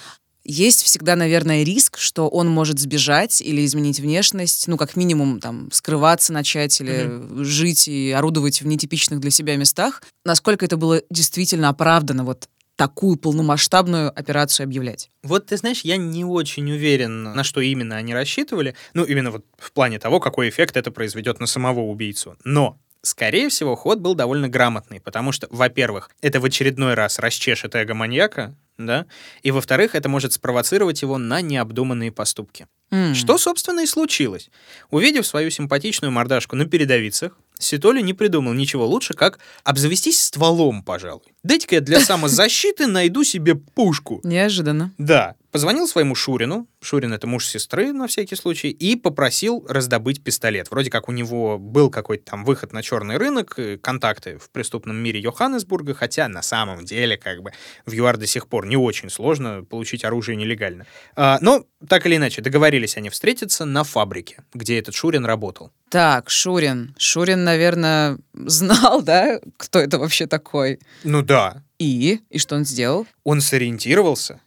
Speaker 2: есть всегда, наверное, риск, что он может сбежать или изменить внешность, ну, как минимум, там, скрываться начать или жить и орудовать в нетипичных для себя местах. Насколько это было действительно оправдано, вот такую полномасштабную операцию объявлять?
Speaker 1: Вот ты знаешь, я не очень уверен, на что именно они рассчитывали. Ну, именно вот в плане того, какой эффект это произведет на самого убийцу. Но Скорее всего, ход был довольно грамотный, потому что, во-первых, это в очередной раз расчешет эго маньяка, да, и, во-вторых, это может спровоцировать его на необдуманные поступки.
Speaker 2: М.
Speaker 1: Что, собственно, и случилось. Увидев свою симпатичную мордашку на передовицах, Ситоли не придумал ничего лучше, как обзавестись стволом, пожалуй. Дайте-ка я для [LAUGHS] самозащиты найду себе пушку.
Speaker 2: Неожиданно.
Speaker 1: Да, позвонил своему Шурину, Шурин это муж сестры на всякий случай, и попросил раздобыть пистолет. Вроде как у него был какой-то там выход на черный рынок, э, контакты в преступном мире Йоханнесбурга, хотя на самом деле как бы в ЮАР до сих пор не очень сложно получить оружие нелегально. А, но так или иначе, договорились они встретиться на фабрике, где этот Шурин работал.
Speaker 2: Так, Шурин. Шурин, наверное, знал, да, кто это вообще такой.
Speaker 1: Ну да,
Speaker 2: И? И что он сделал?
Speaker 1: он сориентировался,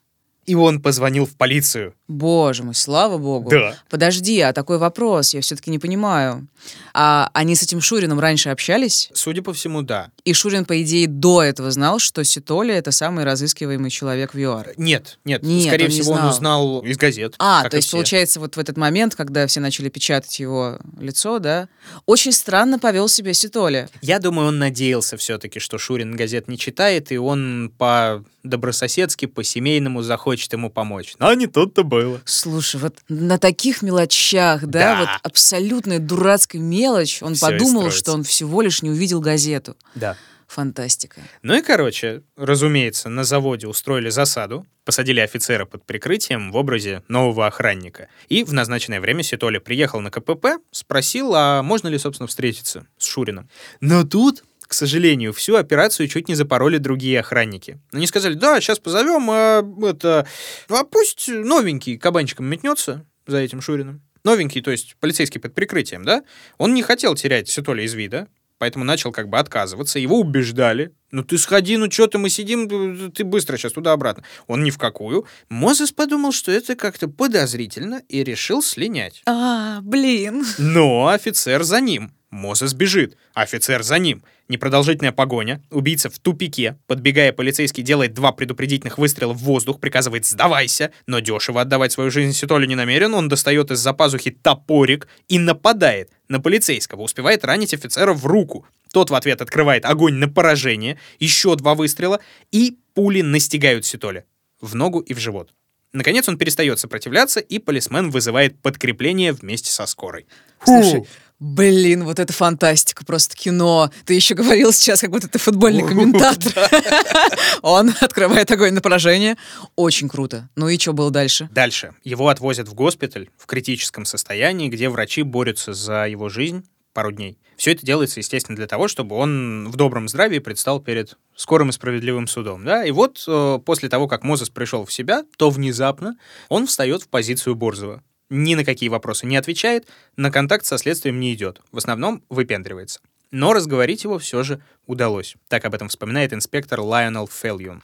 Speaker 1: и он позвонил в полицию.
Speaker 2: Боже мой, слава богу.
Speaker 1: Да.
Speaker 2: Подожди, а такой вопрос, я все-таки не понимаю. А они с этим Шурином раньше общались?
Speaker 1: Судя по всему, да.
Speaker 2: И Шурин, по идее, до этого знал, что Ситоли — это самый разыскиваемый человек в ЮАР.
Speaker 1: Нет, нет,
Speaker 2: Нет,
Speaker 1: скорее
Speaker 2: он не
Speaker 1: всего, он
Speaker 2: знал.
Speaker 1: узнал из газет.
Speaker 2: А, то есть,
Speaker 1: все.
Speaker 2: получается, вот в этот момент, когда все начали печатать его лицо, да, очень странно повел себя Ситоли.
Speaker 1: Я думаю, он надеялся все-таки, что Шурин газет не читает, и он по добрососедски, по-семейному захочет хочет ему помочь. Но не тут-то было.
Speaker 2: Слушай, вот на таких мелочах, да,
Speaker 1: Да.
Speaker 2: вот абсолютная дурацкая мелочь, он
Speaker 1: Всё
Speaker 2: подумал, что он всего лишь не увидел газету.
Speaker 1: Да.
Speaker 2: Фантастика.
Speaker 1: Ну и, короче, разумеется, на заводе устроили засаду, посадили офицера под прикрытием в образе нового охранника. И в назначенное время Ситоли приехал на КПП, спросил, а можно ли, собственно, встретиться с Шурином. Но тут, к сожалению, всю операцию чуть не запороли другие охранники. Они сказали, да, сейчас позовем, а, это, а пусть новенький кабанчиком метнется за этим Шуриным. Новенький, то есть полицейский под прикрытием, да? Он не хотел терять Ситоли из вида, поэтому начал как бы отказываться. Его убеждали. Ну ты сходи, ну что ты, мы сидим, ты быстро сейчас туда-обратно. Он ни в какую. Мозес подумал, что это как-то подозрительно и решил слинять.
Speaker 2: А, блин.
Speaker 1: Но офицер за ним. Мозес бежит. Офицер за ним. Непродолжительная погоня. Убийца в тупике. Подбегая, полицейский делает два предупредительных выстрела в воздух, приказывает «сдавайся», но дешево отдавать свою жизнь Ситолю не намерен. Он достает из-за пазухи топорик и нападает на полицейского. Успевает ранить офицера в руку. Тот в ответ открывает огонь на поражение. Еще два выстрела. И пули настигают Ситоля. В ногу и в живот. Наконец он перестает сопротивляться, и полисмен вызывает подкрепление вместе со скорой.
Speaker 2: Слушай, блин, вот это фантастика, просто кино. Ты еще говорил сейчас, как будто ты футбольный [LAUGHS] комментатор. [LAUGHS] Он открывает огонь на поражение. Очень круто. Ну и что было дальше?
Speaker 1: Дальше. Его отвозят в госпиталь в критическом состоянии, где врачи борются за его жизнь пару дней. Все это делается, естественно, для того, чтобы он в добром здравии предстал перед скорым и справедливым судом. Да? И вот э, после того, как Мозес пришел в себя, то внезапно он встает в позицию Борзова. Ни на какие вопросы не отвечает, на контакт со следствием не идет. В основном выпендривается. Но разговорить его все же удалось. Так об этом вспоминает инспектор Лайонел Фельюн.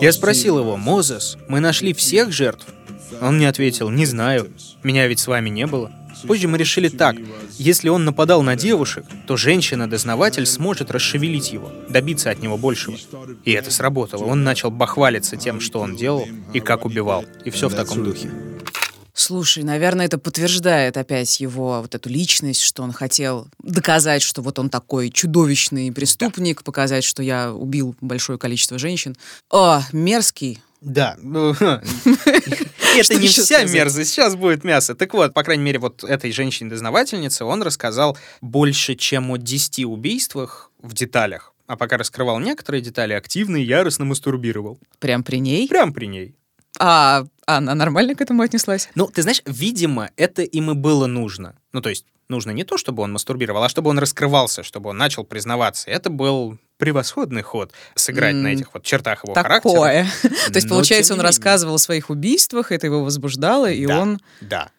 Speaker 1: Я спросил его, «Мозес, мы нашли всех жертв?» Он мне ответил, «Не знаю, меня ведь с вами не было». Позже мы решили так, если он нападал на девушек, то женщина-дознаватель сможет расшевелить его, добиться от него большего. И это сработало. Он начал бахвалиться тем, что он делал и как убивал. И все в таком духе.
Speaker 2: Слушай, наверное, это подтверждает опять его вот эту личность, что он хотел доказать, что вот он такой чудовищный преступник, показать, что я убил большое количество женщин. О, мерзкий.
Speaker 1: Да. [LAUGHS] Это не вся мерзость, сейчас будет мясо. Так вот, по крайней мере, вот этой женщине-дознавательнице он рассказал больше, чем о 10 убийствах в деталях. А пока раскрывал некоторые детали, активно и яростно мастурбировал.
Speaker 2: Прям при ней.
Speaker 1: Прям при ней.
Speaker 2: А она нормально к этому отнеслась?
Speaker 1: Ну, ты знаешь, видимо, это им и было нужно. Ну, то есть, нужно не то, чтобы он мастурбировал, а чтобы он раскрывался, чтобы он начал признаваться. Это был превосходный ход сыграть на
Speaker 2: М,
Speaker 1: этих вот чертах его характера.
Speaker 2: Такое. [LAUGHS] То есть, получается, он рассказывал о своих убийствах, это его возбуждало, и он...
Speaker 1: Да.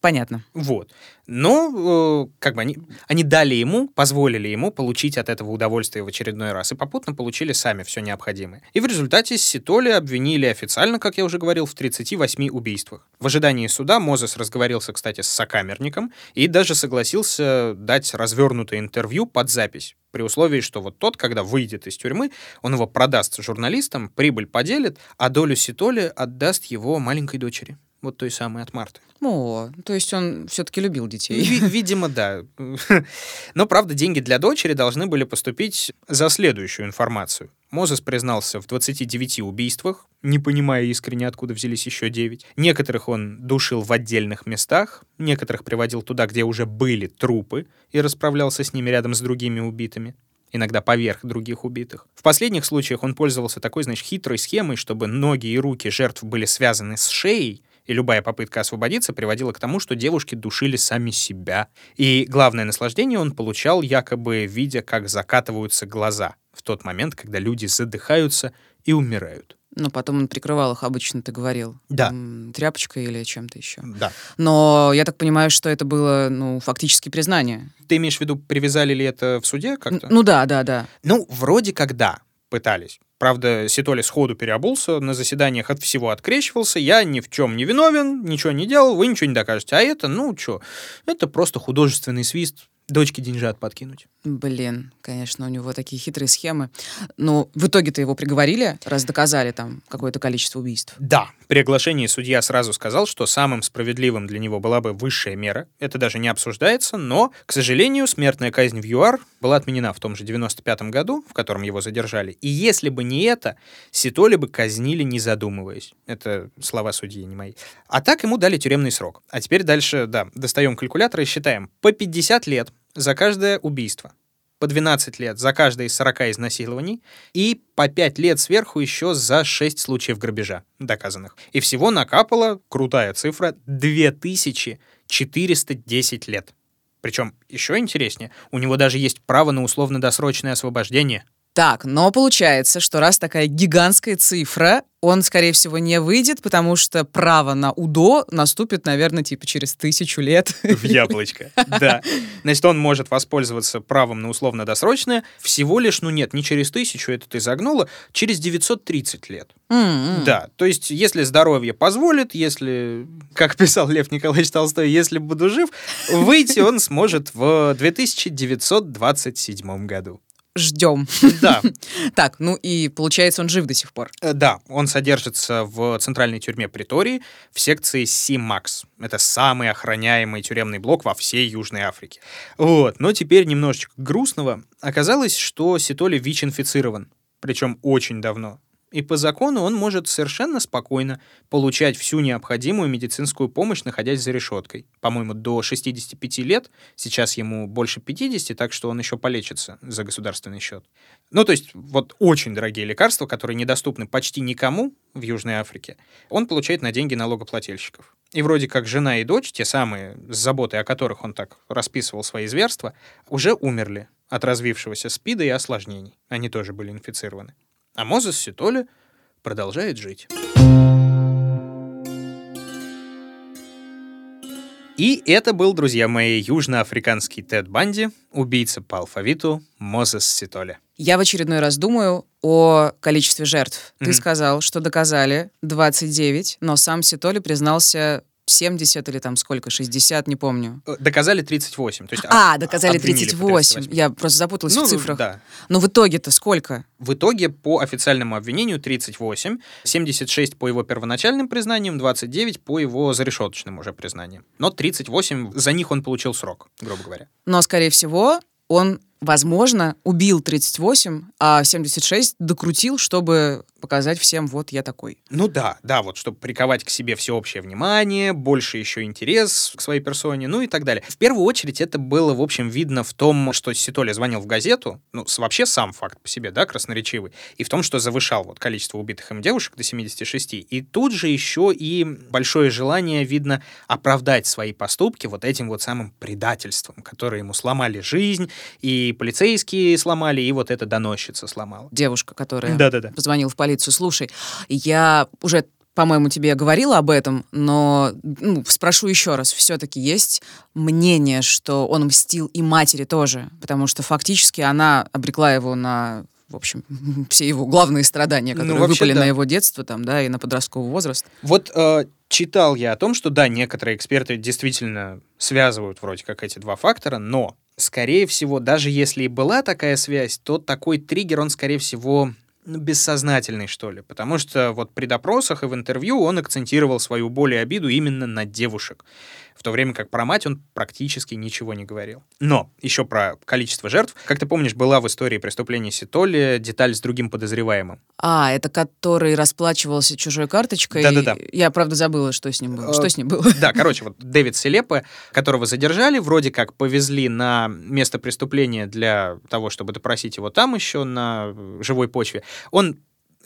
Speaker 2: Понятно.
Speaker 1: Вот. Но э, как бы они, они дали ему, позволили ему получить от этого удовольствие в очередной раз, и попутно получили сами все необходимое. И в результате Ситоли обвинили официально, как я уже говорил, в 38 убийствах. В ожидании суда Мозес разговорился, кстати, с сокамерником и даже согласился дать развернутое интервью под запись. При условии, что вот тот, когда выйдет из тюрьмы, он его продаст журналистам, прибыль поделит, а долю Ситоли отдаст его маленькой дочери. Вот той самой от Марты.
Speaker 2: О, то есть он все-таки любил детей.
Speaker 1: Ви- Видимо, да. [LAUGHS] Но, правда, деньги для дочери должны были поступить за следующую информацию. Мозес признался в 29 убийствах, не понимая искренне, откуда взялись еще 9. Некоторых он душил в отдельных местах, некоторых приводил туда, где уже были трупы, и расправлялся с ними рядом с другими убитыми иногда поверх других убитых. В последних случаях он пользовался такой, значит, хитрой схемой, чтобы ноги и руки жертв были связаны с шеей, и любая попытка освободиться приводила к тому, что девушки душили сами себя. И главное наслаждение он получал, якобы видя, как закатываются глаза в тот момент, когда люди задыхаются и умирают.
Speaker 2: Но потом он прикрывал их, обычно ты говорил.
Speaker 1: Да.
Speaker 2: Тряпочкой или чем-то еще.
Speaker 1: Да.
Speaker 2: Но я так понимаю, что это было, ну, фактически признание.
Speaker 1: Ты имеешь в виду, привязали ли это в суде как-то?
Speaker 2: Ну да, да, да.
Speaker 1: Ну, вроде как да, пытались. Правда, Ситоли сходу переобулся, на заседаниях от всего открещивался. Я ни в чем не виновен, ничего не делал, вы ничего не докажете. А это, ну что, это просто художественный свист, дочке деньжат подкинуть.
Speaker 2: Блин, конечно, у него такие хитрые схемы. Но в итоге-то его приговорили, раз доказали там какое-то количество убийств.
Speaker 1: Да, При оглашении судья сразу сказал, что самым справедливым для него была бы высшая мера. Это даже не обсуждается, но, к сожалению, смертная казнь в ЮАР была отменена в том же 95 году, в котором его задержали. И если бы не это, Ситоли бы казнили, не задумываясь. Это слова судьи, не мои. А так ему дали тюремный срок. А теперь дальше, да, достаем калькулятор и считаем. По 50 лет за каждое убийство по 12 лет за каждое из 40 изнасилований и по 5 лет сверху еще за 6 случаев грабежа доказанных. И всего накапало, крутая цифра, 2410 лет. Причем еще интереснее, у него даже есть право на условно-досрочное освобождение –
Speaker 2: так, но получается, что раз такая гигантская цифра, он, скорее всего, не выйдет, потому что право на УДО наступит, наверное, типа через тысячу лет.
Speaker 1: В яблочко, да. Значит, он может воспользоваться правом на условно-досрочное всего лишь, ну нет, не через тысячу, это ты загнула, через 930 лет.
Speaker 2: Mm-hmm.
Speaker 1: Да, то есть, если здоровье позволит, если, как писал Лев Николаевич Толстой, если буду жив, выйти он сможет в 2927 году
Speaker 2: ждем.
Speaker 1: Да. [LAUGHS]
Speaker 2: Так, ну и получается, он жив до сих пор.
Speaker 1: Э, да, он содержится в центральной тюрьме Притории в секции Си-Макс. Это самый охраняемый тюремный блок во всей Южной Африке. Вот, но теперь немножечко грустного. Оказалось, что Ситоли ВИЧ-инфицирован. Причем очень давно. И по закону он может совершенно спокойно получать всю необходимую медицинскую помощь, находясь за решеткой. По-моему, до 65 лет, сейчас ему больше 50, так что он еще полечится за государственный счет. Ну, то есть, вот очень дорогие лекарства, которые недоступны почти никому в Южной Африке, он получает на деньги налогоплательщиков. И вроде как жена и дочь, те самые, с заботой о которых он так расписывал свои зверства, уже умерли от развившегося СПИДа и осложнений. Они тоже были инфицированы. А Мозес Ситоли продолжает жить. И это был, друзья мои, южноафриканский Тед Банди, убийца по алфавиту Мозес Ситоли.
Speaker 2: Я в очередной раз думаю о количестве жертв. Mm-hmm. Ты сказал, что доказали 29, но сам Ситоли признался 70 или там сколько, 60, не помню.
Speaker 1: Э, доказали 38. То есть
Speaker 2: а, доказали 38. Я просто запуталась ну, в цифрах. Да. Но в итоге-то сколько?
Speaker 1: В итоге по официальному обвинению 38, 76 по его первоначальным признаниям, 29 по его зарешеточным уже признаниям. Но 38, за них он получил срок, грубо говоря.
Speaker 2: Но, скорее всего, он возможно, убил 38, а 76 докрутил, чтобы показать всем, вот я такой.
Speaker 1: Ну да, да, вот чтобы приковать к себе всеобщее внимание, больше еще интерес к своей персоне, ну и так далее. В первую очередь это было, в общем, видно в том, что Ситоли звонил в газету, ну, вообще сам факт по себе, да, красноречивый, и в том, что завышал вот количество убитых им девушек до 76. И тут же еще и большое желание, видно, оправдать свои поступки вот этим вот самым предательством, которое ему сломали жизнь, и полицейские сломали, и вот эта доносчица сломала.
Speaker 2: Девушка, которая Да-да-да. позвонила в полицию. Слушай, я уже по-моему, тебе говорила об этом, но ну, спрошу еще раз. Все-таки есть мнение, что он мстил и матери тоже, потому что фактически она обрекла его на в общем, [LAUGHS] все его главные страдания, ну, которые ну, выпали да. на его детство там, да, и на подростковый возраст.
Speaker 1: Вот э, читал я о том, что да, некоторые эксперты действительно связывают вроде как эти два фактора, но скорее всего, даже если и была такая связь, то такой триггер, он, скорее всего, ну, бессознательный, что ли. Потому что вот при допросах и в интервью он акцентировал свою боль и обиду именно на девушек в то время как про мать он практически ничего не говорил. Но еще про количество жертв. Как ты помнишь, была в истории преступления Ситоли деталь с другим подозреваемым.
Speaker 2: А, это который расплачивался чужой карточкой.
Speaker 1: Да-да-да.
Speaker 2: Я, правда, забыла, что с ним было. Что с ним было?
Speaker 1: Да, короче, вот Дэвид Селепе, которого задержали, вроде как повезли на место преступления для того, чтобы допросить его там еще на живой почве. Он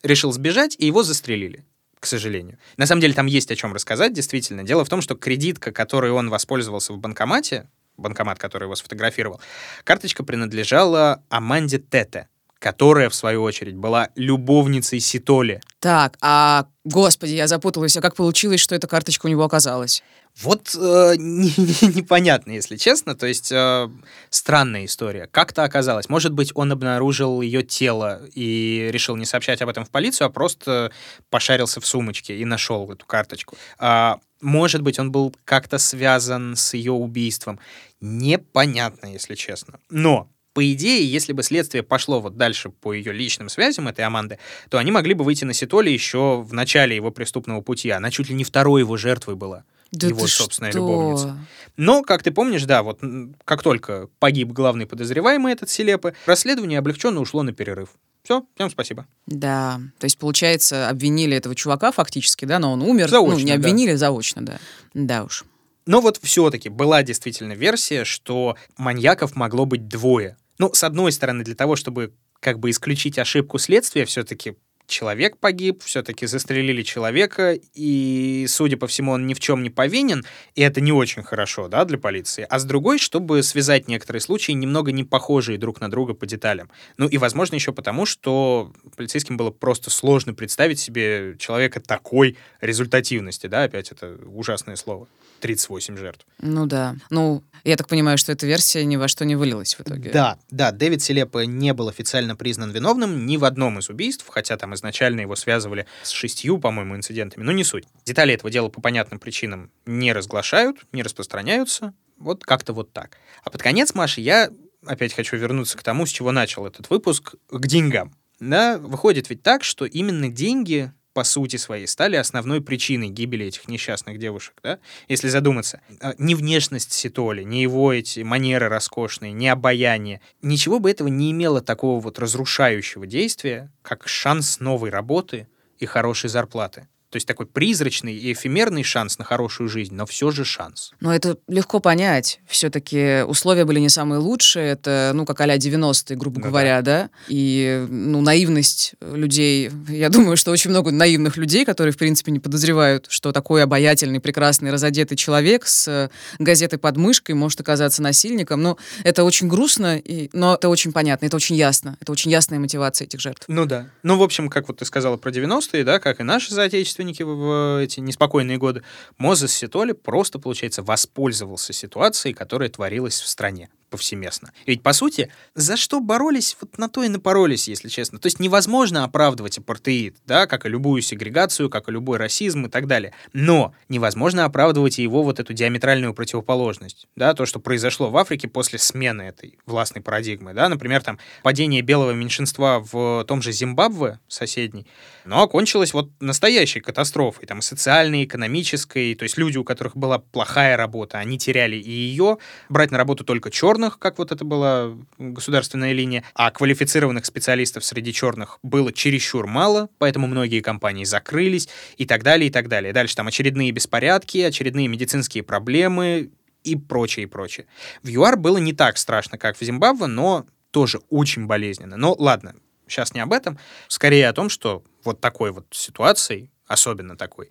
Speaker 1: решил сбежать, и его застрелили к сожалению. На самом деле там есть о чем рассказать, действительно. Дело в том, что кредитка, которой он воспользовался в банкомате, банкомат, который его сфотографировал, карточка принадлежала Аманде Тете, которая, в свою очередь, была любовницей Ситоли.
Speaker 2: Так, а, господи, я запуталась, а как получилось, что эта карточка у него оказалась?
Speaker 1: Вот э, [LAUGHS] не, не, непонятно, если честно. То есть э, странная история. Как-то оказалось. Может быть, он обнаружил ее тело и решил не сообщать об этом в полицию, а просто пошарился в сумочке и нашел эту карточку. А, может быть, он был как-то связан с ее убийством. Непонятно, если честно. Но По идее, если бы следствие пошло вот дальше по ее личным связям этой Аманды, то они могли бы выйти на Ситоли еще в начале его преступного пути. Она чуть ли не второй его жертвой была.
Speaker 2: Да
Speaker 1: его собственная
Speaker 2: что?
Speaker 1: любовница. Но, как ты помнишь, да, вот как только погиб главный подозреваемый этот Селепы, расследование облегченно ушло на перерыв. Все, всем спасибо.
Speaker 2: Да, то есть, получается, обвинили этого чувака фактически, да, но он умер.
Speaker 1: Заочно,
Speaker 2: ну, не
Speaker 1: да.
Speaker 2: обвинили, заочно, да. Да уж.
Speaker 1: Но вот все-таки была действительно версия, что маньяков могло быть двое. Ну, с одной стороны, для того, чтобы как бы исключить ошибку следствия, все-таки человек погиб, все-таки застрелили человека, и, судя по всему, он ни в чем не повинен, и это не очень хорошо, да, для полиции. А с другой, чтобы связать некоторые случаи, немного не похожие друг на друга по деталям. Ну и, возможно, еще потому, что полицейским было просто сложно представить себе человека такой результативности, да, опять это ужасное слово. 38 жертв.
Speaker 2: Ну да. Ну, я так понимаю, что эта версия ни во что не вылилась в итоге.
Speaker 1: Да, да, Дэвид Селепа не был официально признан виновным ни в одном из убийств, хотя там изначально его связывали с шестью, по-моему, инцидентами, но не суть. Детали этого дела по понятным причинам не разглашают, не распространяются, вот как-то вот так. А под конец, Маша, я опять хочу вернуться к тому, с чего начал этот выпуск, к деньгам. Да, выходит ведь так, что именно деньги по сути своей, стали основной причиной гибели этих несчастных девушек, да? Если задуматься. А, Ни внешность Ситоли, ни его эти манеры роскошные, ни обаяние, ничего бы этого не имело такого вот разрушающего действия, как шанс новой работы и хорошей зарплаты. То есть такой призрачный и эфемерный шанс на хорошую жизнь, но все же шанс.
Speaker 2: Но это легко понять. Все-таки условия были не самые лучшие. Это, ну, как а-ля 90-е, грубо
Speaker 1: Ну да.
Speaker 2: говоря, да. И, ну, наивность людей. Я думаю, что очень много наивных людей, которые, в принципе, не подозревают, что такой обаятельный, прекрасный, разодетый человек с э, газетой под мышкой может оказаться насильником. Ну, это очень грустно, и... но это очень понятно, это очень ясно. Это очень ясная мотивация этих жертв.
Speaker 1: Ну да. Ну, в общем, как вот ты сказала про 90-е, да, как и наши соотечественники в, в эти неспокойные годы, Мозес Ситоли просто, получается, воспользовался ситуацией, которая творилась в стране повсеместно. Ведь, по сути, за что боролись, вот на то и напоролись, если честно. То есть невозможно оправдывать апартеид, да, как и любую сегрегацию, как и любой расизм и так далее. Но невозможно оправдывать и его вот эту диаметральную противоположность, да, то, что произошло в Африке после смены этой властной парадигмы, да, например, там падение белого меньшинства в том же Зимбабве соседней, но окончилось вот настоящей катастрофой, там, социальной, экономической, то есть люди, у которых была плохая работа, они теряли и ее, брать на работу только черных, как вот это была государственная линия, а квалифицированных специалистов среди черных было чересчур мало, поэтому многие компании закрылись и так далее, и так далее. Дальше там очередные беспорядки, очередные медицинские проблемы и прочее, и прочее. В ЮАР было не так страшно, как в Зимбабве, но тоже очень болезненно. Но ладно, сейчас не об этом, скорее о том, что вот такой вот ситуацией, особенно такой,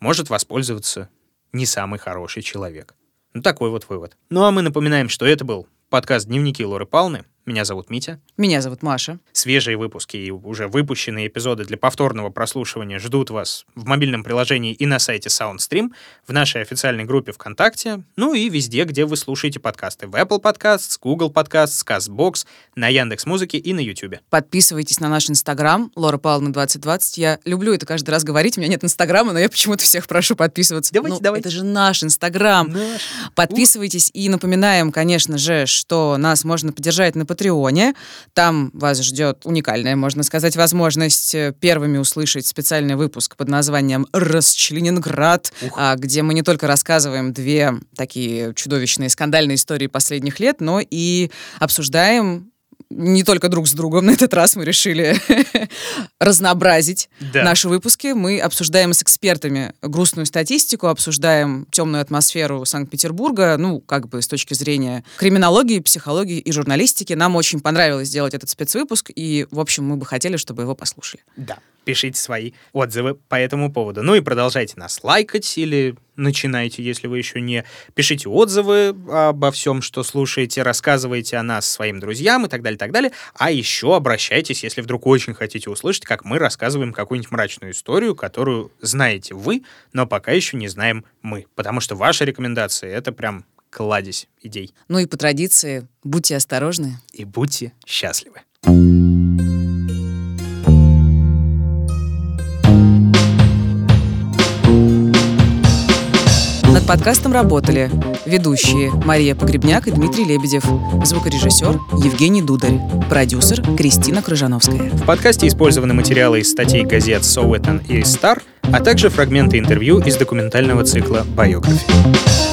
Speaker 1: может воспользоваться не самый хороший человек. Ну, такой вот вывод. Ну, а мы напоминаем, что это был подкаст «Дневники Лоры Палны». Меня зовут Митя.
Speaker 2: Меня зовут Маша.
Speaker 1: Свежие выпуски и уже выпущенные эпизоды для повторного прослушивания ждут вас в мобильном приложении и на сайте SoundStream, в нашей официальной группе ВКонтакте, ну и везде, где вы слушаете подкасты. В Apple Podcasts, Google Podcasts, CastBox, на Яндекс.Музыке и на YouTube.
Speaker 2: Подписывайтесь на наш инстаграм, Лора Павловна 2020. Я люблю это каждый раз говорить. У меня нет инстаграма, но я почему-то всех прошу подписываться.
Speaker 1: Давайте,
Speaker 2: Ну,
Speaker 1: давайте.
Speaker 2: Это же наш инстаграм. Подписывайтесь и напоминаем, конечно же, что нас можно поддержать на Патреоне. Там вас ждет уникальная, можно сказать, возможность э, первыми услышать специальный выпуск под названием «Расчленинград», а, где мы не только рассказываем две такие чудовищные скандальные истории последних лет, но и обсуждаем не только друг с другом. [LAUGHS] На этот раз мы решили [LAUGHS] разнообразить
Speaker 1: Да.
Speaker 2: наши выпуски. Мы обсуждаем с экспертами грустную статистику, обсуждаем темную атмосферу Санкт-Петербурга, ну, как бы с точки зрения криминологии, психологии и журналистики. Нам очень понравилось сделать этот спецвыпуск, и, в общем, мы бы хотели, чтобы его послушали.
Speaker 1: Да. Пишите свои отзывы по этому поводу. Ну и продолжайте нас лайкать или начинайте, если вы еще не. Пишите отзывы обо всем, что слушаете, рассказывайте о нас своим друзьям и так далее, так далее. А еще обращайтесь, если вдруг очень хотите услышать, как мы рассказываем какую-нибудь мрачную историю, которую знаете вы, но пока еще не знаем мы. Потому что ваши рекомендации — это прям кладезь идей.
Speaker 2: Ну и по традиции, будьте осторожны.
Speaker 1: И будьте счастливы.
Speaker 2: Над подкастом работали ведущие Мария Погребняк и Дмитрий Лебедев, звукорежиссер Евгений Дударь, продюсер Кристина Крыжановская.
Speaker 1: В подкасте использованы материалы из статей газет Sowetan и Star, а также фрагменты интервью из документального цикла «Биография».